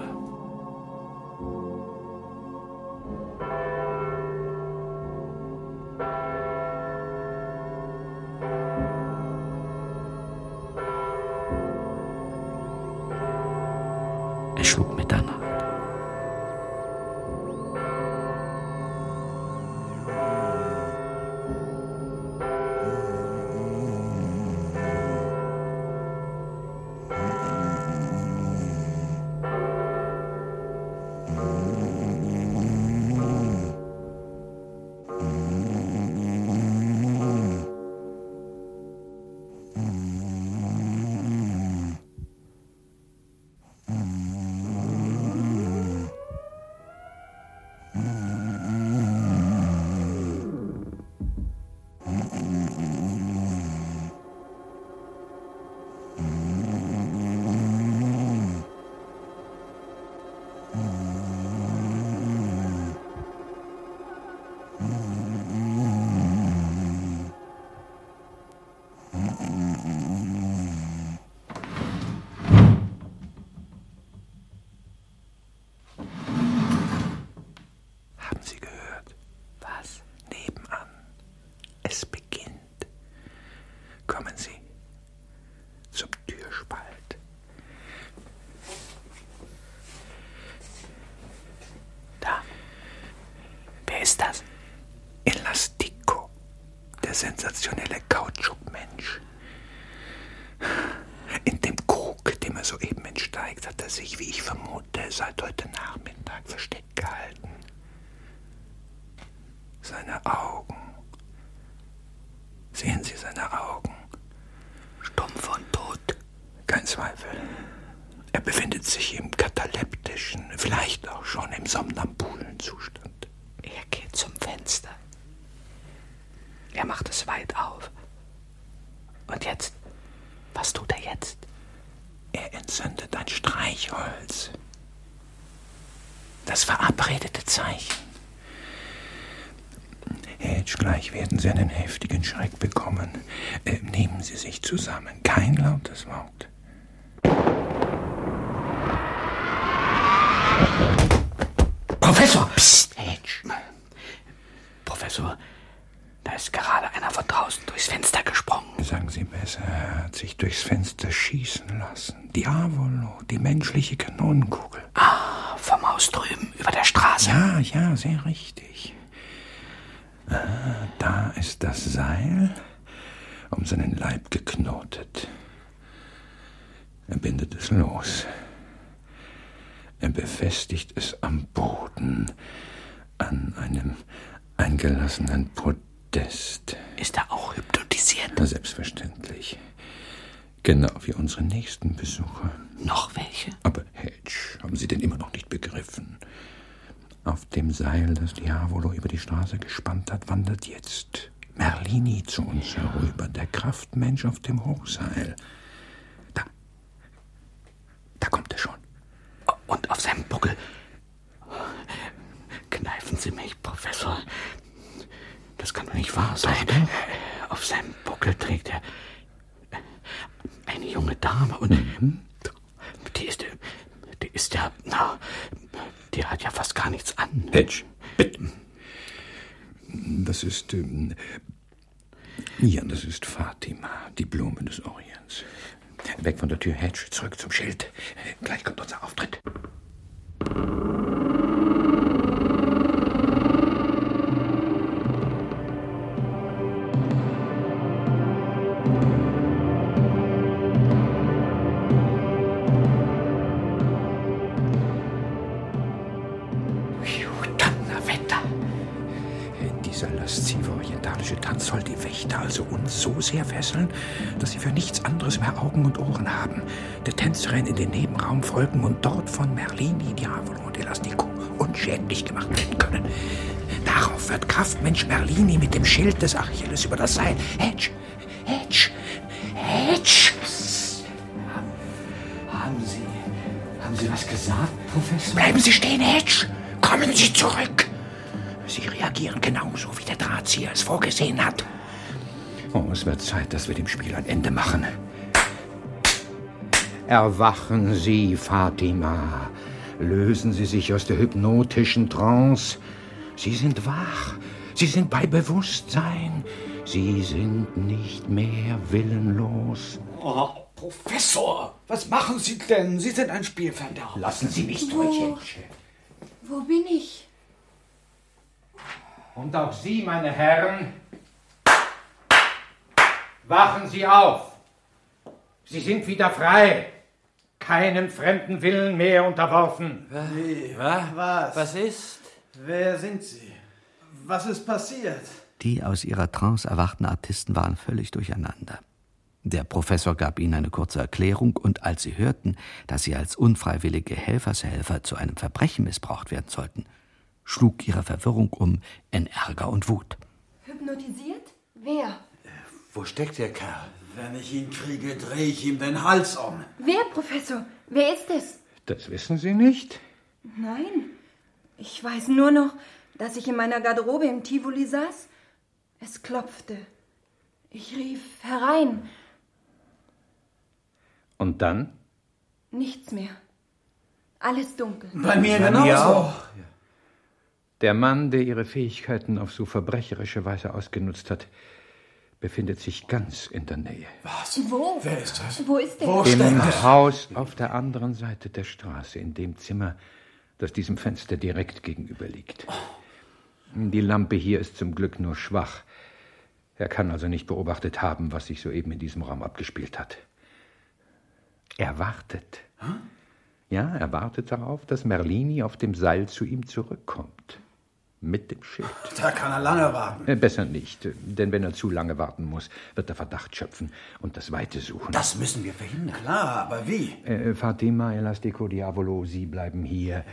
Sich, wie ich vermute, seit heute Nachmittag versteckt gehalten. Seine Augen. Sehen Sie seine Augen? Stumpf und tot. Kein Zweifel. Er befindet sich im kataleptischen, vielleicht auch schon im somnambulen Zustand. Er geht zum Fenster. Er macht es weit auf. Und jetzt? Was tut er jetzt? Er entzündet ein Streichholz. Das verabredete Zeichen. Hedge, gleich werden Sie einen heftigen Schreck bekommen. Äh, nehmen Sie sich zusammen. Kein lautes Wort. Professor! Psst, Hedge. Professor, da ist gerade einer von draußen durchs Fenster gesprungen. Sagen Sie besser, er hat sich durchs Fenster schießen lassen. Diavolo, die menschliche Kanonenkugel. Ah, vom Haus drüben, über der Straße. Ja, ja, sehr richtig. Ah, da ist das Seil um seinen Leib geknotet. Er bindet es los. Er befestigt es am Boden an einem eingelassenen Podest. Ist er auch hypnotisiert? Na, selbstverständlich. Genau wie unsere nächsten Besucher. Noch welche? Aber Hedge, haben Sie denn immer noch nicht begriffen? Auf dem Seil, das Diavolo über die Straße gespannt hat, wandert jetzt Merlini zu uns herüber, der Kraftmensch auf dem Hochseil. Da. Da kommt er schon. Und auf seinem Buckel. Kneifen Sie mich, Professor. Das kann doch nicht wahr sein. Auf seinem Buckel trägt er eine junge Dame und die ist, die ist ja, na, die hat ja fast gar nichts an. Hedge, bitte. Das ist, ähm, ja, das ist Fatima, die Blume des Orients. Weg von der Tür, Hedge, zurück zum Schild. Gleich kommt unser Auftritt. So sehr fesseln, dass sie für nichts anderes mehr Augen und Ohren haben, der Tänzerin in den Nebenraum folgen und dort von Merlini, Diavolo und Elastico unschädlich gemacht werden können. Darauf wird Kraftmensch Merlini mit dem Schild des Achilles über das Seil. Hedge, Hedge, Hedge! Haben Sie. Haben Sie was gesagt, Professor? Bleiben Sie stehen, Hedge! Kommen Sie zurück! Sie reagieren genauso, wie der Drahtzieher es vorgesehen hat. Oh, es wird Zeit, dass wir dem Spiel ein Ende machen. Erwachen Sie, Fatima. Lösen Sie sich aus der hypnotischen Trance. Sie sind wach. Sie sind bei Bewusstsein. Sie sind nicht mehr willenlos. Oh, Professor, was machen Sie denn? Sie sind ein Spielverderber. Lassen Sie mich Hedge. Wo bin ich? Und auch Sie, meine Herren, wachen Sie auf. Sie sind wieder frei, keinem fremden Willen mehr unterworfen. Wie? Was? Was ist? Wer sind Sie? Was ist passiert? Die aus ihrer Trance erwachten Artisten waren völlig durcheinander. Der Professor gab ihnen eine kurze Erklärung, und als sie hörten, dass sie als unfreiwillige Helfershelfer zu einem Verbrechen missbraucht werden sollten, schlug ihre Verwirrung um in Ärger und Wut. Hypnotisiert? Wer? Wo steckt der Kerl? Wenn ich ihn kriege, drehe ich ihm den Hals um. Wer, Professor? Wer ist es? Das wissen Sie nicht? Nein. Ich weiß nur noch, dass ich in meiner Garderobe im Tivoli saß. Es klopfte. Ich rief herein. Und dann? Nichts mehr. Alles dunkel. Bei mir Bei genauso. mir auch. Der Mann, der ihre Fähigkeiten auf so verbrecherische Weise ausgenutzt hat, befindet sich ganz in der Nähe. Was? Wo? Wer ist das? Wo ist der? Wo Im? Haus auf der anderen Seite der Straße, in dem Zimmer, das diesem Fenster direkt gegenüber liegt. Die Lampe hier ist zum Glück nur schwach. Er kann also nicht beobachtet haben, was sich soeben in diesem Raum abgespielt hat. Er wartet. Ja, er wartet darauf, dass Merlini auf dem Seil zu ihm zurückkommt. Mit dem Schild. Da kann er lange warten. Äh, Besser nicht, denn wenn er zu lange warten muss, wird er Verdacht schöpfen und das Weite suchen. Das müssen wir verhindern. Klar, aber wie? Äh, Fatima, Elastico, Diavolo, Sie bleiben hier.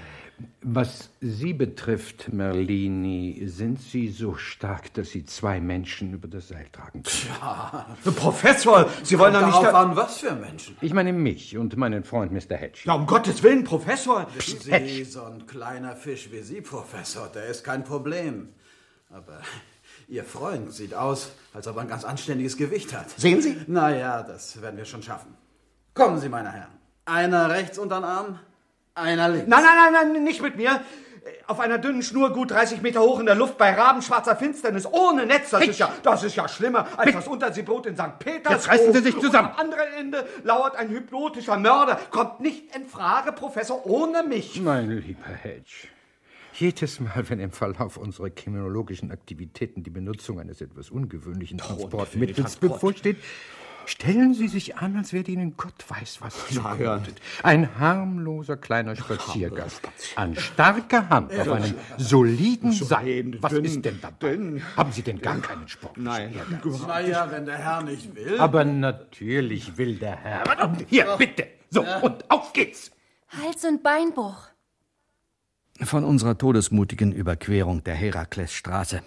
Was Sie betrifft, Merlini, sind Sie so stark, dass Sie zwei Menschen über das Seil tragen können? Ja. Professor, Sie wollen doch nicht... darauf da- an, was für Menschen. Ich meine mich und meinen Freund Mr. Hedge. Ja, um Gottes Willen, Professor. Wissen Sie, so ein kleiner Fisch wie Sie, Professor, der ist kein Problem. Aber Ihr Freund sieht aus, als ob er ein ganz anständiges Gewicht hat. Sehen Sie? Naja, das werden wir schon schaffen. Kommen Sie, meine Herren. Einer rechts unter den Arm, einer links. Nein, nein, nein, nein, nicht mit mir. Auf einer dünnen Schnur, gut 30 Meter hoch in der Luft, bei rabenschwarzer Finsternis, ohne Netz. Das ist ja, das ist ja schlimmer als das Unterseebrot in St. Petersburg. Jetzt reißen Sie sich zusammen. Und am anderen Ende lauert ein hypnotischer Mörder. Kommt nicht in Frage, Professor, ohne mich. Mein lieber Hedge, jedes Mal, wenn im Verlauf unserer kriminologischen Aktivitäten die Benutzung eines etwas ungewöhnlichen Transportmittels Transport. bevorsteht, stellen Sie sich an, als werde Ihnen Gott weiß was zugemutet. Ein harmloser kleiner Spaziergang. An starker Hand auf einem soliden Seil. Was ist denn dabei? Haben Sie denn gar keinen Sport? Nein. Naja, wenn der Herr nicht will. Aber natürlich will der Herr. Hier, bitte. So, und auf geht's. Hals- und Beinbruch. Von unserer todesmutigen Überquerung der Heraklesstraße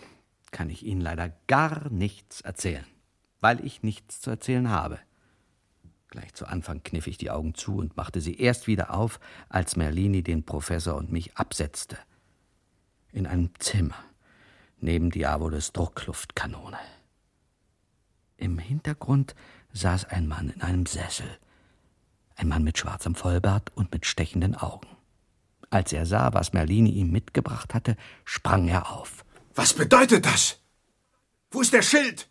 kann ich Ihnen leider gar nichts erzählen, weil ich nichts zu erzählen habe. Gleich zu Anfang kniff ich die Augen zu und machte sie erst wieder auf, als Merlini den Professor und mich absetzte. In einem Zimmer, neben Diaboles Druckluftkanone. Im Hintergrund saß ein Mann in einem Sessel. Ein Mann mit schwarzem Vollbart und mit stechenden Augen. Als er sah, was Merlini ihm mitgebracht hatte, sprang er auf. Was bedeutet das? Wo ist der Schild?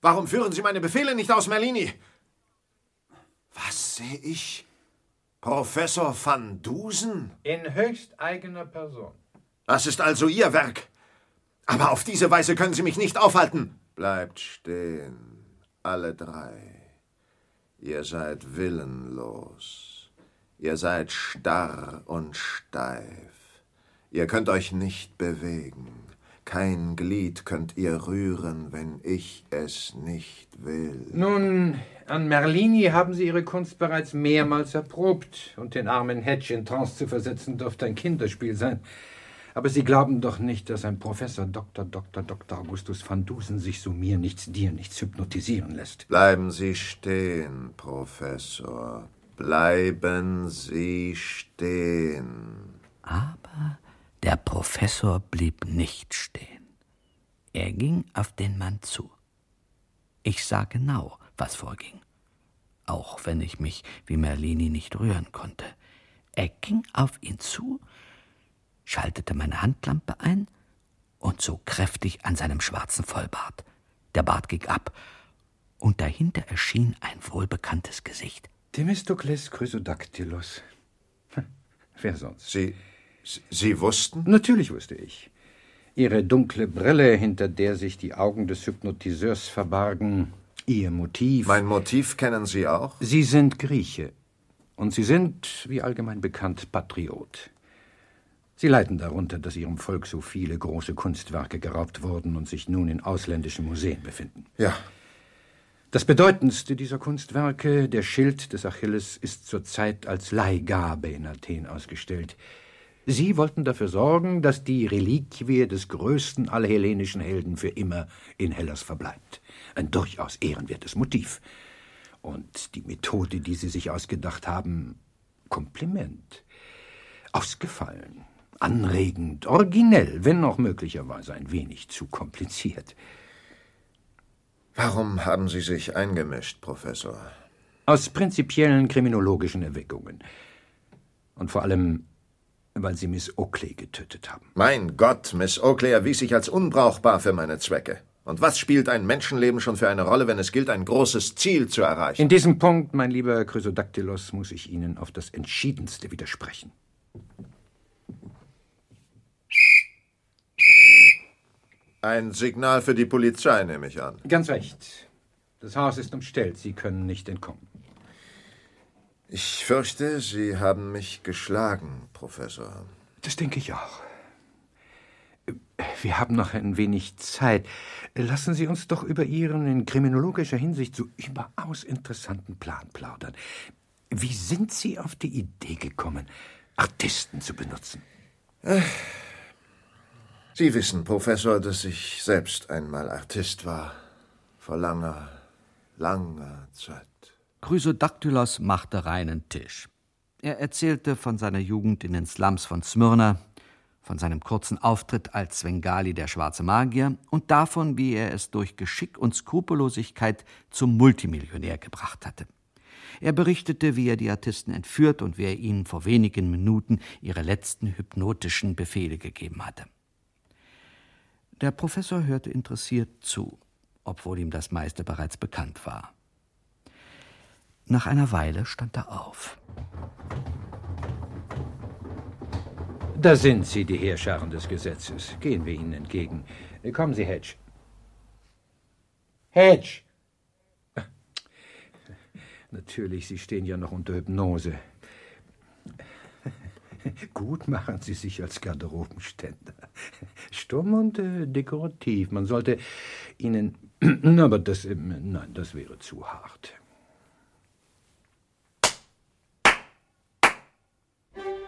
Warum führen Sie meine Befehle nicht aus, Merlini? Was sehe ich? Professor van Dusen? In höchst eigener Person. Das ist also Ihr Werk. Aber auf diese Weise können Sie mich nicht aufhalten. Bleibt stehen, alle drei. Ihr seid willenlos. Ihr seid starr und steif. Ihr könnt euch nicht bewegen. Kein Glied könnt ihr rühren, wenn ich es nicht will. Nun, an Merlini haben Sie Ihre Kunst bereits mehrmals erprobt. Und den armen Hedge in Trance zu versetzen, dürfte ein Kinderspiel sein. Aber Sie glauben doch nicht, dass ein Professor Dr. Dr. Dr. Augustus van Dusen sich so mir nichts, dir nichts hypnotisieren lässt. Bleiben Sie stehen, Professor. Bleiben Sie stehen. Aber der Professor blieb nicht stehen. Er ging auf den Mann zu. Ich sah genau, was vorging, auch wenn ich mich wie Merlini nicht rühren konnte. Er ging auf ihn zu, schaltete meine Handlampe ein und zog kräftig an seinem schwarzen Vollbart. Der Bart ging ab, und dahinter erschien ein wohlbekanntes Gesicht. Themistokles Chrysodactylus. Wer sonst? Sie, Sie wussten? Natürlich wusste ich. Ihre dunkle Brille, hinter der sich die Augen des Hypnotiseurs verbargen, Ihr Motiv. Mein Motiv kennen Sie auch? Sie sind Grieche. Und Sie sind, wie allgemein bekannt, Patriot. Sie leiden darunter, dass Ihrem Volk so viele große Kunstwerke geraubt wurden und sich nun in ausländischen Museen befinden. Ja. Das bedeutendste dieser Kunstwerke, der Schild des Achilles, ist zurzeit als Leihgabe in Athen ausgestellt. Sie wollten dafür sorgen, dass die Reliquie des größten aller hellenischen Helden für immer in Hellas verbleibt. Ein durchaus ehrenwertes Motiv. Und die Methode, die Sie sich ausgedacht haben, Kompliment. Ausgefallen, anregend, originell, wenn auch möglicherweise ein wenig zu kompliziert. Warum haben Sie sich eingemischt, Professor? Aus prinzipiellen kriminologischen Erwägungen. Und vor allem, weil Sie Miss Oakley getötet haben. Mein Gott, Miss Oakley erwies sich als unbrauchbar für meine Zwecke. Und was spielt ein Menschenleben schon für eine Rolle, wenn es gilt, ein großes Ziel zu erreichen? In diesem Punkt, mein lieber Chrysodactylos, muss ich Ihnen auf das Entschiedenste widersprechen. Ein Signal für die Polizei, nehme ich an. Ganz recht. Das Haus ist umstellt. Sie können nicht entkommen. Ich fürchte, Sie haben mich geschlagen, Professor. Das denke ich auch. Wir haben noch ein wenig Zeit. Lassen Sie uns doch über Ihren in kriminologischer Hinsicht so überaus interessanten Plan plaudern. Wie sind Sie auf die Idee gekommen, Artisten zu benutzen? Sie wissen, Professor, dass ich selbst einmal Artist war. Vor langer, langer Zeit. Chrysodactylos machte reinen Tisch. Er erzählte von seiner Jugend in den Slums von Smyrna, von seinem kurzen Auftritt als Svengali der schwarze Magier und davon, wie er es durch Geschick und Skrupellosigkeit zum Multimillionär gebracht hatte. Er berichtete, wie er die Artisten entführt und wie er ihnen vor wenigen Minuten ihre letzten hypnotischen Befehle gegeben hatte. Der Professor hörte interessiert zu, obwohl ihm das meiste bereits bekannt war. Nach einer Weile stand er auf. Da sind Sie, die Heerscharen des Gesetzes. Gehen wir Ihnen entgegen. Kommen Sie, Hedge. Hedge! Natürlich, Sie stehen ja noch unter Hypnose. Gut machen Sie sich als Garderobenständer. Stumm und äh, dekorativ. Man sollte Ihnen. [clears throat] Aber das. Äh, nein, das wäre zu hart.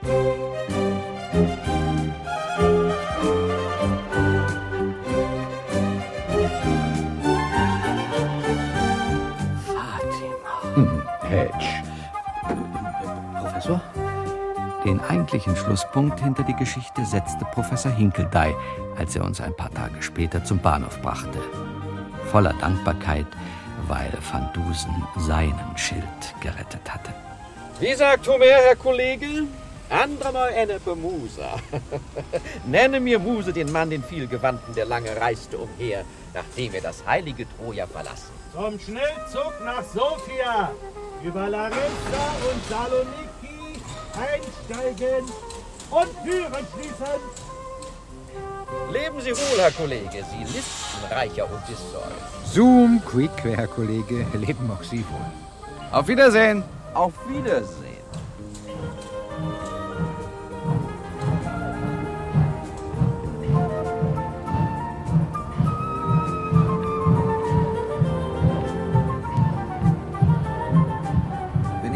Hedge. Professor? Den eigentlichen Schlusspunkt hinter die Geschichte setzte Professor Hinkeldey, als er uns ein paar Tage später zum Bahnhof brachte. Voller Dankbarkeit, weil Van Dusen seinen Schild gerettet hatte. Wie sagt Homer, Herr Kollege? Andrer Ennepe Musa. [laughs] Nenne mir Muse den Mann, den vielgewandten, der lange reiste umher, nachdem er das heilige Troja verlassen. Zum Schnellzug nach Sofia, über Larissa und Saloniki einsteigen und Türen schließen. Leben Sie wohl, Herr Kollege, Sie listenreicher Odysseus. Zoom, quick, Herr Kollege. Leben auch Sie wohl. Auf Wiedersehen. Auf Wiedersehen.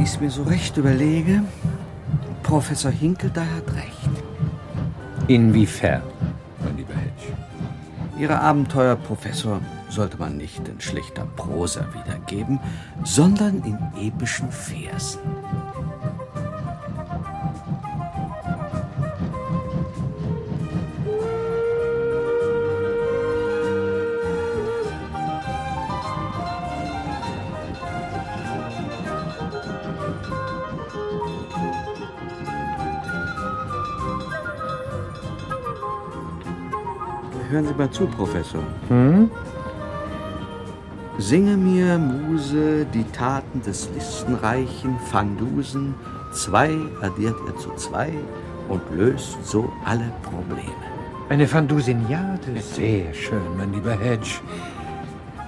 Ich es mir so recht überlege, Professor Hinkeldey hat recht. Inwiefern, mein lieber Hedge? Ihre Abenteuer, Professor, sollte man nicht in schlichter Prosa wiedergeben, sondern in epischen Versen. Hören Sie mal zu, Professor. Hm? Singe mir, Muse, die Taten des listenreichen Van Zwei addiert er zu zwei und löst so alle Probleme. Eine Vandusiniade? Sehr schön, mein lieber Hedge.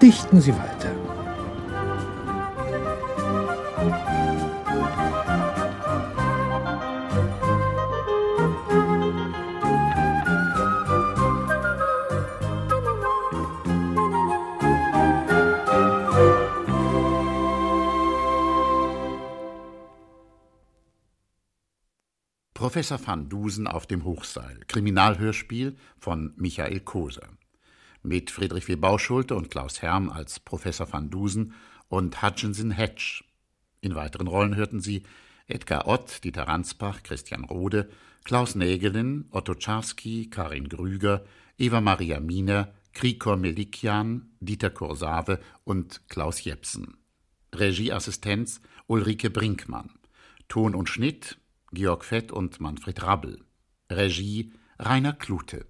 Dichten Sie weiter. Professor van Dusen auf dem Hochseil, Kriminalhörspiel von Michael Koser. Mit Friedrich W. Bauschulte und Klaus Herm als Professor van Dusen und Hutchinson Hedge. In weiteren Rollen hörten sie Edgar Ott, Dieter Ransbach, Christian Rode, Klaus Nägelin, Otto Czarski, Karin Grüger, Eva Maria Miner, Krikor Melikian, Dieter Kursave und Klaus Jepsen. Regieassistenz Ulrike Brinkmann. Ton und Schnitt Georg Fett und Manfred Rabbel. Regie Rainer Klute